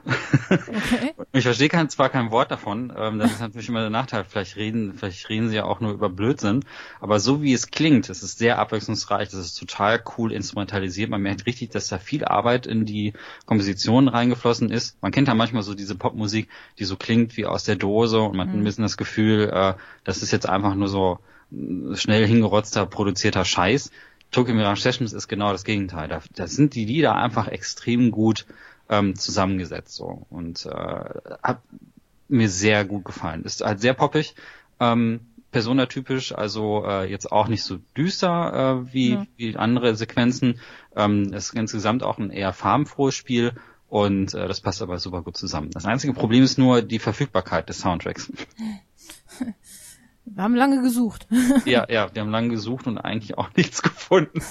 Okay. [LAUGHS] ich verstehe kein, zwar kein Wort davon, ähm, das ist natürlich immer der Nachteil. Vielleicht reden, vielleicht reden sie ja auch nur über Blödsinn, aber so wie es klingt, es ist sehr abwechslungsreich, das ist total cool instrumentalisiert. Man merkt richtig, dass da viel Arbeit in die Komposition reingeflossen ist. Man kennt ja manchmal so diese Popmusik, die so klingt wie aus der Dose und man mhm. hat ein bisschen das Gefühl, äh, das ist jetzt einfach nur so schnell hingerotzter, produzierter Scheiß Tokyo Mirage Sessions ist genau das Gegenteil. Da, da sind die Lieder einfach extrem gut ähm, zusammengesetzt so und äh, hat mir sehr gut gefallen. Ist halt sehr poppig, ähm, Persona-typisch, also äh, jetzt auch nicht so düster äh, wie, ja. wie andere Sequenzen. Ähm, es ist insgesamt auch ein eher farbenfrohes Spiel und äh, das passt aber super gut zusammen. Das einzige Problem ist nur die Verfügbarkeit des Soundtracks. [LAUGHS] Wir haben lange gesucht. [LAUGHS] ja, ja, wir haben lange gesucht und eigentlich auch [LAUGHS] nichts gefunden.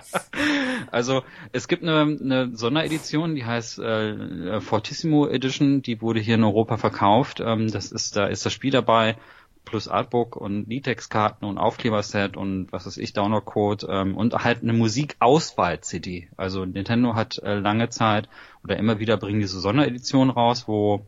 [LAUGHS] also es gibt eine, eine Sonderedition, die heißt äh, Fortissimo Edition, die wurde hier in Europa verkauft. Ähm, das ist, da ist das Spiel dabei, plus Artbook und Liedtextkarten und Aufkleberset und was weiß ich, Downloadcode ähm, und halt eine Musikauswahl-CD. Also Nintendo hat äh, lange Zeit oder immer wieder bringen diese Sonderedition raus, wo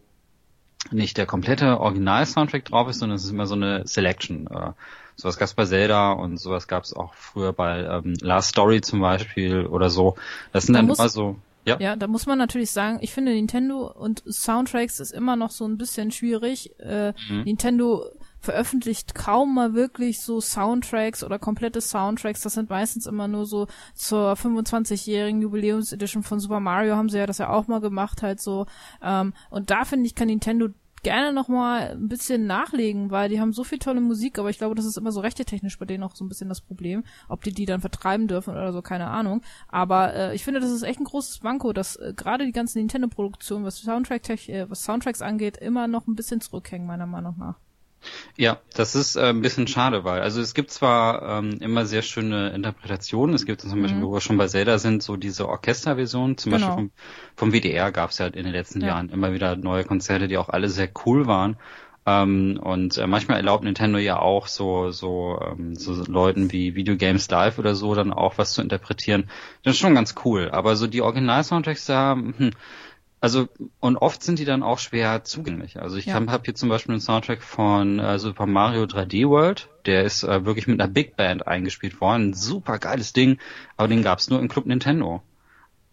nicht der komplette Original-Soundtrack drauf ist, sondern es ist immer so eine Selection. Äh, sowas gab es bei Zelda und sowas gab es auch früher bei ähm, Last Story zum Beispiel oder so. Das sind da dann muss, immer so. Ja. ja, da muss man natürlich sagen, ich finde Nintendo und Soundtracks ist immer noch so ein bisschen schwierig. Äh, mhm. Nintendo veröffentlicht kaum mal wirklich so Soundtracks oder komplette Soundtracks. Das sind meistens immer nur so zur 25-jährigen Jubiläumsedition von Super Mario haben sie ja das ja auch mal gemacht, halt so. Ähm, und da finde ich, kann Nintendo gerne noch mal ein bisschen nachlegen, weil die haben so viel tolle Musik, aber ich glaube, das ist immer so rechtetechnisch bei denen auch so ein bisschen das Problem, ob die die dann vertreiben dürfen oder so, keine Ahnung. Aber äh, ich finde, das ist echt ein großes Banko, dass äh, gerade die ganzen Nintendo-Produktionen, was Soundtrack, äh, was Soundtracks angeht, immer noch ein bisschen zurückhängen meiner Meinung nach. Ja, das ist äh, ein bisschen schade, weil also es gibt zwar ähm, immer sehr schöne Interpretationen, es gibt zum Beispiel, mhm. wo wir schon bei Zelda sind, so diese Orchesterversion, zum genau. Beispiel vom, vom WDR gab es ja in den letzten ja. Jahren immer wieder neue Konzerte, die auch alle sehr cool waren. Ähm, und äh, manchmal erlaubt Nintendo ja auch so so ähm, so Leuten wie Video Games Live oder so dann auch was zu interpretieren. Das ist schon ganz cool. Aber so die Original-Soundtracks da, hm, also und oft sind die dann auch schwer zugänglich. Also ich ja. habe hier zum Beispiel einen Soundtrack von äh, Super Mario 3D World, der ist äh, wirklich mit einer Big Band eingespielt worden, super geiles Ding, aber den gab's nur im Club Nintendo.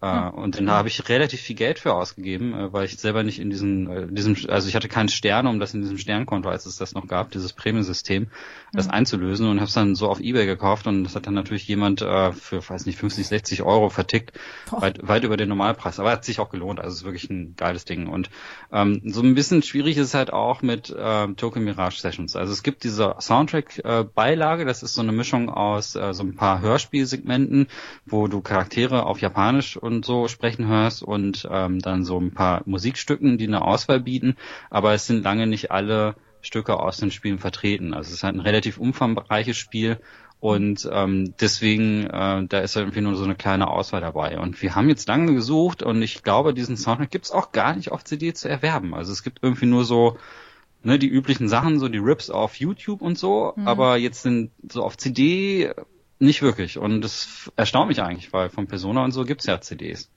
Äh, und dann habe ich relativ viel Geld für ausgegeben, äh, weil ich selber nicht in diesem, äh, diesem, also ich hatte keinen Stern, um das in diesem Sternkonto, als es das noch gab, dieses Prämiensystem, das mhm. einzulösen und habe es dann so auf Ebay gekauft und das hat dann natürlich jemand äh, für, weiß nicht, 50, 60 Euro vertickt, weit, weit über den Normalpreis. Aber hat sich auch gelohnt, also es ist wirklich ein geiles Ding. Und ähm, so ein bisschen schwierig ist es halt auch mit äh, Token Mirage Sessions. Also es gibt diese Soundtrack-Beilage, äh, das ist so eine Mischung aus äh, so ein paar Hörspielsegmenten, wo du Charaktere auf Japanisch und so sprechen hörst und ähm, dann so ein paar Musikstücken, die eine Auswahl bieten, aber es sind lange nicht alle Stücke aus den Spielen vertreten. Also es ist halt ein relativ umfangreiches Spiel Und ähm, deswegen, äh, da ist irgendwie nur so eine kleine Auswahl dabei. Und wir haben jetzt lange gesucht und ich glaube, diesen Soundtrack gibt's auch gar nicht auf CD zu erwerben. Also es gibt irgendwie nur so ne, die üblichen Sachen, so die Rips auf YouTube und so, mhm. aber jetzt sind so auf CD nicht wirklich. Und das erstaunt mich eigentlich, weil von Persona und so gibt's ja CDs.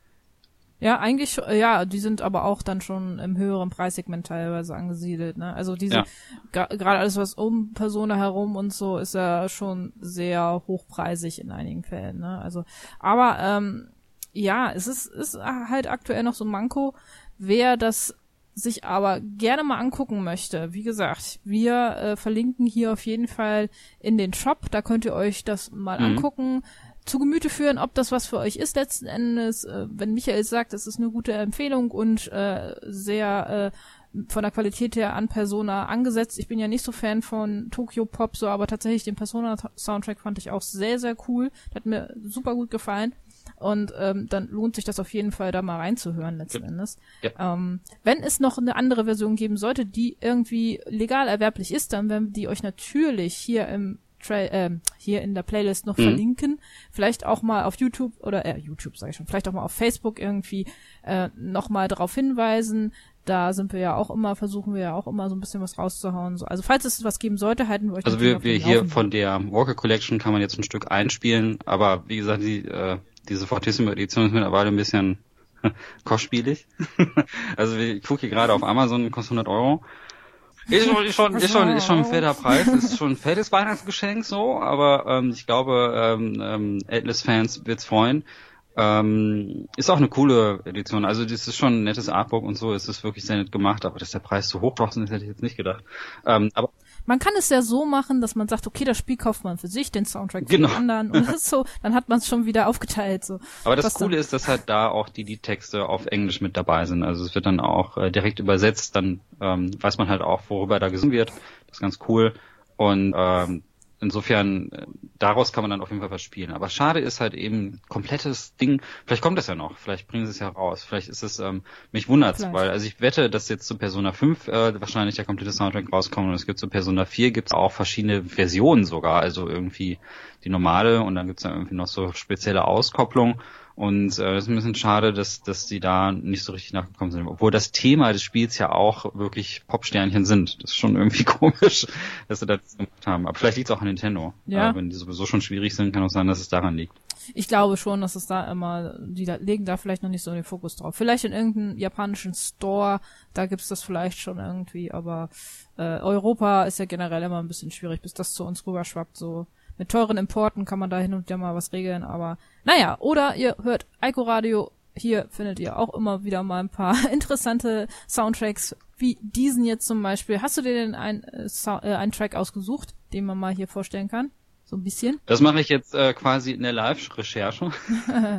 Ja, eigentlich, ja, die sind aber auch dann schon im höheren Preissegment teilweise angesiedelt. Ne? Also diese, ja. gerade alles was um Persona herum und so, ist ja schon sehr hochpreisig in einigen Fällen. Ne? Also, aber ähm, ja, es ist, ist halt aktuell noch so ein Manko. Wer das sich aber gerne mal angucken möchte, wie gesagt, wir äh, verlinken hier auf jeden Fall in den Shop, da könnt ihr euch das mal mhm. angucken zu Gemüte führen, ob das was für euch ist letzten Endes. Äh, wenn Michael sagt, es ist eine gute Empfehlung und äh, sehr äh, von der Qualität her an Persona angesetzt. Ich bin ja nicht so Fan von Tokyo Pop, so aber tatsächlich den Persona Soundtrack fand ich auch sehr, sehr cool. Hat mir super gut gefallen. Und ähm, dann lohnt sich das auf jeden Fall, da mal reinzuhören letzten ja. Endes. Ja. Ähm, wenn es noch eine andere Version geben sollte, die irgendwie legal erwerblich ist, dann werden die euch natürlich hier im Tra äh, hier in der Playlist noch mhm. verlinken. Vielleicht auch mal auf YouTube oder äh, YouTube sage ich schon, vielleicht auch mal auf Facebook irgendwie äh, noch mal darauf hinweisen. Da sind wir ja auch immer, versuchen wir ja auch immer so ein bisschen was rauszuhauen. So. Also falls es was geben sollte, halten wir euch Also wir, wir hier von der Walker Collection kann man jetzt ein Stück einspielen, aber wie gesagt, die, äh, diese Fortissimo Edition ist mittlerweile ein bisschen [LAUGHS] kostspielig. [LAUGHS] also ich gucke hier gerade auf Amazon, kostet 100 Euro. Ist schon, ist schon, ist schon, ist schon ein fetter Preis, ist schon ein fettes Weihnachtsgeschenk so, aber ähm, ich glaube, ähm, ähm, Atlas-Fans wird's freuen. Ähm, ist auch eine coole Edition. Also das ist schon ein nettes Artbook und so, es ist wirklich sehr nett gemacht, aber dass der Preis so hoch draußen ist, hätte ich jetzt nicht gedacht. Ähm, aber man kann es ja so machen, dass man sagt, okay, das Spiel kauft man für sich, den Soundtrack für genau. die anderen und [LAUGHS] das ist so, dann hat man es schon wieder aufgeteilt. So. Aber das Was Coole dann? ist, dass halt da auch die Liedtexte auf Englisch mit dabei sind. Also es wird dann auch äh, direkt übersetzt, dann ähm, weiß man halt auch, worüber da gesungen wird. Das ist ganz cool. Und ähm, Insofern, äh, daraus kann man dann auf jeden Fall was spielen. Aber schade ist halt eben komplettes Ding. Vielleicht kommt das ja noch. Vielleicht bringen sie es ja raus. Vielleicht ist es, ähm, mich wundert's, weil, also ich wette, dass jetzt zu Persona 5 äh, wahrscheinlich der komplette Soundtrack rauskommt und es gibt zu Persona 4 gibt's auch verschiedene Versionen sogar. Also irgendwie die normale und dann gibt's da irgendwie noch so spezielle Auskopplung. Und äh, das ist ein bisschen schade, dass, dass die da nicht so richtig nachgekommen sind. Obwohl das Thema des Spiels ja auch wirklich Popsternchen sind. Das ist schon irgendwie [LAUGHS] komisch, dass sie das gemacht haben. Aber vielleicht liegt es auch an Nintendo. Ja. Äh, wenn die sowieso schon schwierig sind, kann auch sein, dass es daran liegt. Ich glaube schon, dass es da immer, die da, legen da vielleicht noch nicht so den Fokus drauf. Vielleicht in irgendeinem japanischen Store, da gibt's das vielleicht schon irgendwie, aber äh, Europa ist ja generell immer ein bisschen schwierig, bis das zu uns rüberschwappt, so mit teuren Importen kann man da hin und wieder mal was regeln, aber naja, oder ihr hört Eiko Radio, hier findet ihr auch immer wieder mal ein paar [LAUGHS] interessante Soundtracks, wie diesen jetzt zum Beispiel. Hast du dir denn ein, äh, äh, einen Track ausgesucht, den man mal hier vorstellen kann? So ein bisschen? Das mache ich jetzt äh, quasi in der Live-Recherche.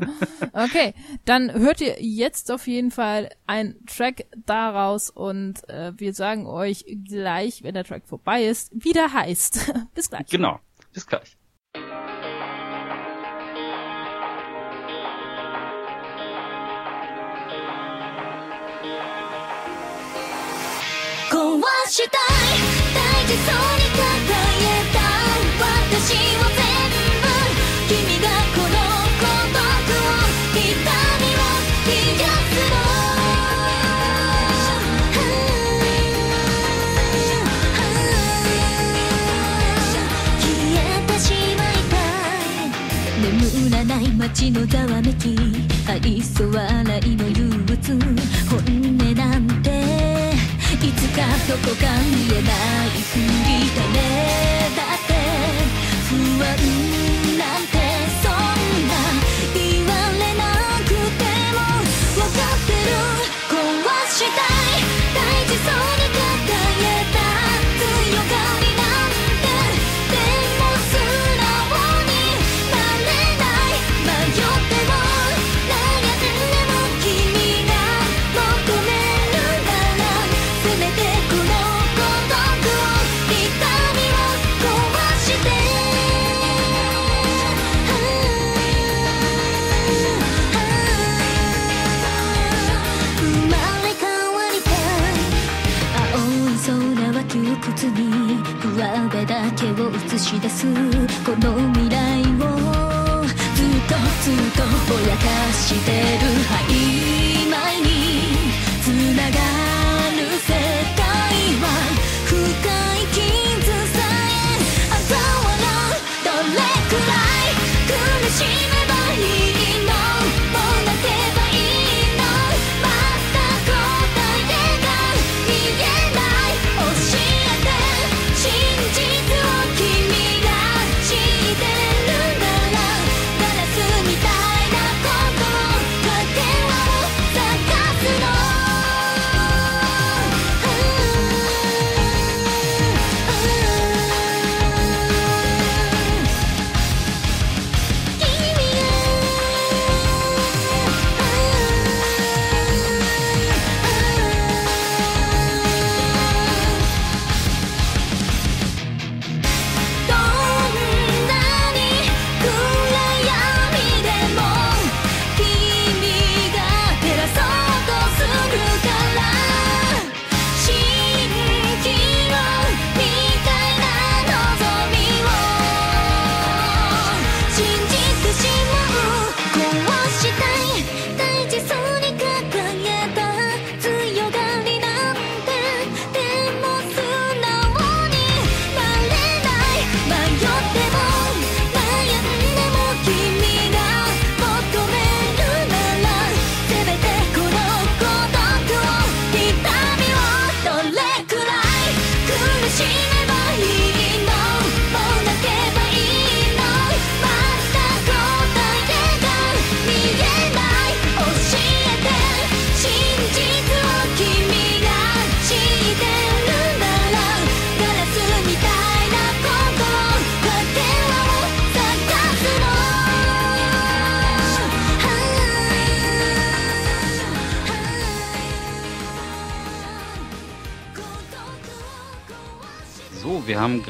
[LAUGHS] okay, dann hört ihr jetzt auf jeden Fall einen Track daraus und äh, wir sagen euch gleich, wenn der Track vorbei ist, wie der heißt. [LAUGHS] Bis gleich. Genau. Bis gleich. Go wash it, die, die, 街のざわめき。愛想笑いの憂鬱。本音なんていつかどこか見えない。ふりだね。だって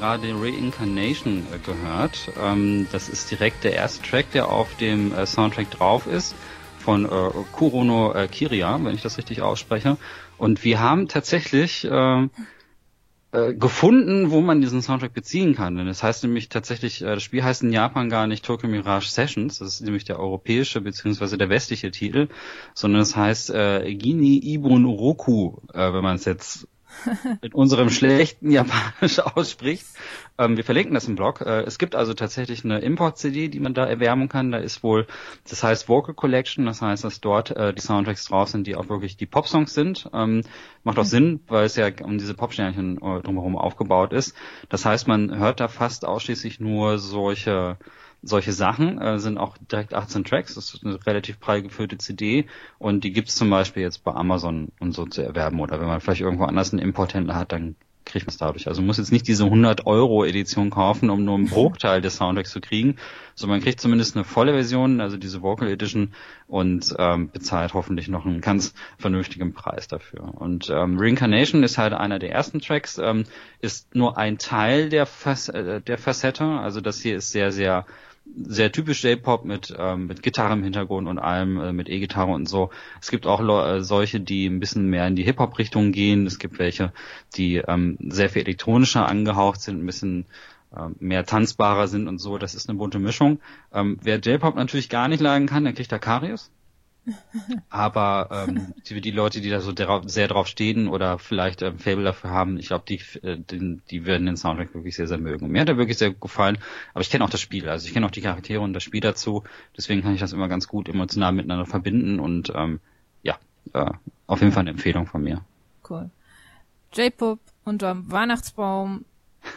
gerade Reincarnation äh, gehört. Ähm, das ist direkt der erste Track, der auf dem äh, Soundtrack drauf ist, von äh, Kurono Kiria, wenn ich das richtig ausspreche. Und wir haben tatsächlich gefunden, wo man diesen Soundtrack beziehen kann. Denn das heißt nämlich tatsächlich, das Spiel heißt in Japan gar nicht Tokyo Mirage Sessions, das ist nämlich der europäische beziehungsweise der westliche Titel, sondern es heißt äh, Gini Ibun Roku, äh, wenn man es jetzt [LAUGHS] in unserem schlechten Japanisch [LAUGHS] ausspricht. Ähm, wir verlinken das im Blog. Äh, es gibt also tatsächlich eine Import-CD, die man da erwärmen kann. Da ist wohl, das heißt Vocal Collection, das heißt, dass dort äh, die Soundtracks drauf sind, die auch wirklich die Pop-Songs sind. Ähm, macht auch Sinn, weil es ja um diese Pop-Sternchen äh, drumherum aufgebaut ist. Das heißt, man hört da fast ausschließlich nur solche solche Sachen äh, sind auch direkt 18 Tracks. Das ist eine relativ prall gefüllte CD und die gibt's zum Beispiel jetzt bei Amazon und so zu erwerben oder wenn man vielleicht irgendwo anders einen Importhändler hat, dann kriegt man es dadurch. Also man muss jetzt nicht diese 100 Euro Edition kaufen, um nur einen Bruchteil des Soundtracks zu kriegen, sondern man kriegt zumindest eine volle Version, also diese Vocal Edition und ähm, bezahlt hoffentlich noch einen ganz vernünftigen Preis dafür. Und ähm, Reincarnation ist halt einer der ersten Tracks, ähm, ist nur ein Teil der, Fac äh, der Facette. Also das hier ist sehr, sehr sehr typisch J-Pop mit ähm, mit Gitarre im Hintergrund und allem äh, mit E-Gitarre und so. Es gibt auch äh, solche, die ein bisschen mehr in die Hip-Hop-Richtung gehen. Es gibt welche, die ähm, sehr viel elektronischer angehaucht sind, ein bisschen ähm, mehr tanzbarer sind und so. Das ist eine bunte Mischung. Ähm, wer J-Pop natürlich gar nicht leiden kann, der kriegt da Karius. Aber ähm, die, die Leute, die da so drauf, sehr drauf stehen oder vielleicht ähm, Fable dafür haben, ich glaube, die, äh, die, werden den Soundtrack wirklich sehr, sehr mögen. Und mir hat er wirklich sehr gut gefallen. Aber ich kenne auch das Spiel, also ich kenne auch die Charaktere und das Spiel dazu. Deswegen kann ich das immer ganz gut emotional miteinander verbinden und ähm, ja, äh, auf jeden Fall eine Empfehlung von mir. Cool. J-Pop unterm Weihnachtsbaum.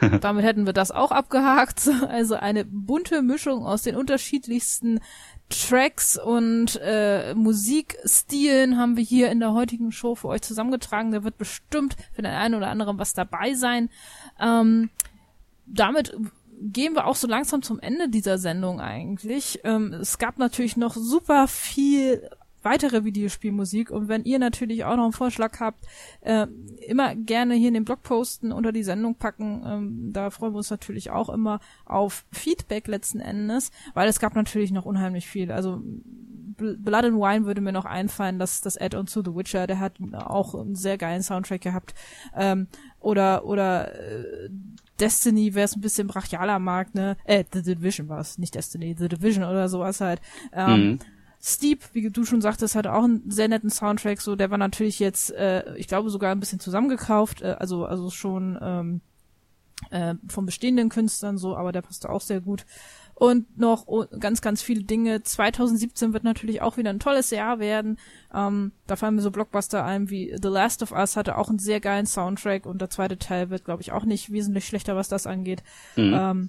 [LAUGHS] Damit hätten wir das auch abgehakt. [LAUGHS] Also eine bunte Mischung aus den unterschiedlichsten Tracks und äh, Musikstilen haben wir hier in der heutigen Show für euch zusammengetragen. Da wird bestimmt für den einen oder anderen was dabei sein. Ähm, damit gehen wir auch so langsam zum Ende dieser Sendung eigentlich. Ähm, es gab natürlich noch super viel weitere Videospielmusik und wenn ihr natürlich auch noch einen Vorschlag habt, äh, immer gerne hier in den Blog posten, unter die Sendung packen. Ähm, da freuen wir uns natürlich auch immer auf Feedback letzten Endes, weil es gab natürlich noch unheimlich viel. Also Blood and Wine würde mir noch einfallen, dass das Add-on zu The Witcher, der hat auch einen sehr geilen Soundtrack gehabt. Ähm, oder oder äh, Destiny, wer es ein bisschen brachialer mag, ne? Äh, The Division war es, nicht Destiny, The Division oder sowas halt. Ähm, mhm. Steep, wie du schon sagtest, hatte auch einen sehr netten Soundtrack, so der war natürlich jetzt, äh, ich glaube sogar ein bisschen zusammengekauft, äh, also also schon ähm, äh, von bestehenden Künstlern so, aber der passte auch sehr gut und noch ganz, ganz viele Dinge. 2017 wird natürlich auch wieder ein tolles Jahr werden. Ähm, da fallen mir so Blockbuster ein wie The Last of Us hatte auch einen sehr geilen Soundtrack und der zweite Teil wird, glaube ich, auch nicht wesentlich schlechter, was das angeht. Mhm. Ähm,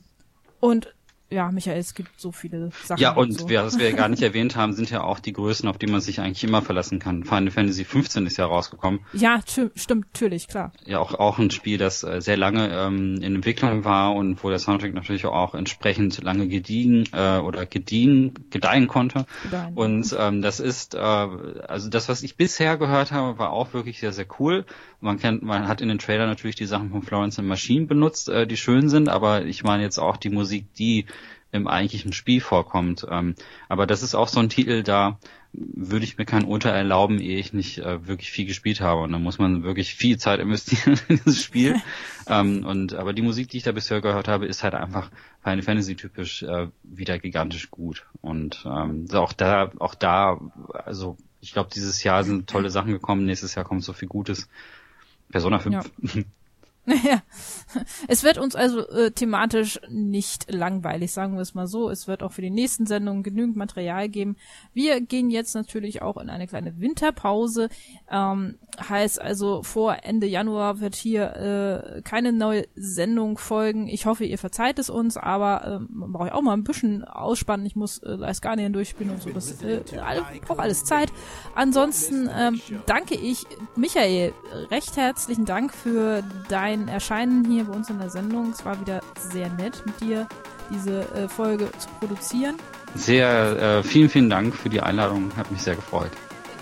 und ja, Michael, es gibt so viele Sachen. Ja, und, und so. wir, was wir ja gar nicht [LAUGHS] erwähnt haben, sind ja auch die Größen, auf die man sich eigentlich immer verlassen kann. Final Fantasy 15 ist ja rausgekommen. Ja, stimmt, natürlich, klar. Ja, auch, auch ein Spiel, das äh, sehr lange ähm, in Entwicklung war und wo der Soundtrack natürlich auch entsprechend lange gediegen äh, oder gediehen, gedeihen konnte. Gedeihen. Und ähm, das ist, äh, also das, was ich bisher gehört habe, war auch wirklich sehr, sehr cool. Man kennt, man hat in den Trailer natürlich die Sachen von Florence and Machine benutzt, äh, die schön sind, aber ich meine jetzt auch die Musik, die im eigentlichen Spiel vorkommt. Ähm, aber das ist auch so ein Titel, da würde ich mir kein Urteil erlauben, ehe ich nicht äh, wirklich viel gespielt habe. Und da muss man wirklich viel Zeit investieren [LAUGHS] in dieses Spiel. [LAUGHS] ähm, und aber die Musik, die ich da bisher gehört habe, ist halt einfach Final Fantasy typisch äh, wieder gigantisch gut. Und ähm, auch da, auch da, also ich glaube, dieses Jahr sind tolle Sachen gekommen. Nächstes Jahr kommt so viel Gutes. Persona 5. Ja. [LAUGHS] Naja, es wird uns also äh, thematisch nicht langweilig, sagen wir es mal so. Es wird auch für die nächsten Sendungen genügend Material geben. Wir gehen jetzt natürlich auch in eine kleine Winterpause. Ähm, heißt also, vor Ende Januar wird hier äh, keine neue Sendung folgen. Ich hoffe, ihr verzeiht es uns, aber äh, man braucht auch mal ein bisschen ausspannen. Ich muss äh, Leisganien durchspielen und so. Das äh, braucht alles Zeit. Ansonsten ähm, danke ich Michael recht herzlichen Dank für dein dein Erscheinen hier bei uns in der Sendung. Es war wieder sehr nett mit dir, diese äh, Folge zu produzieren. Sehr, äh, vielen, vielen Dank für die Einladung. Hat mich sehr gefreut.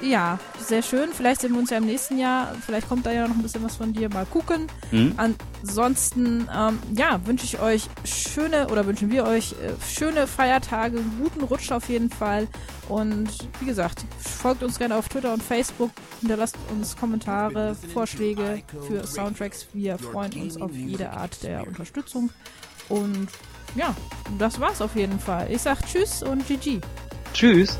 Ja, sehr schön. Vielleicht sehen wir uns ja im nächsten Jahr. Vielleicht kommt da ja noch ein bisschen was von dir. Mal gucken. Mhm. Ansonsten, ähm, ja, wünsche ich euch schöne oder wünschen wir euch äh, schöne Feiertage, guten Rutsch auf jeden Fall. Und wie gesagt, folgt uns gerne auf Twitter und Facebook. Hinterlasst uns Kommentare, Vorschläge für Soundtracks. Wir freuen uns auf jede Art der Unterstützung. Und ja, das war's auf jeden Fall. Ich sag Tschüss und GG. Tschüss.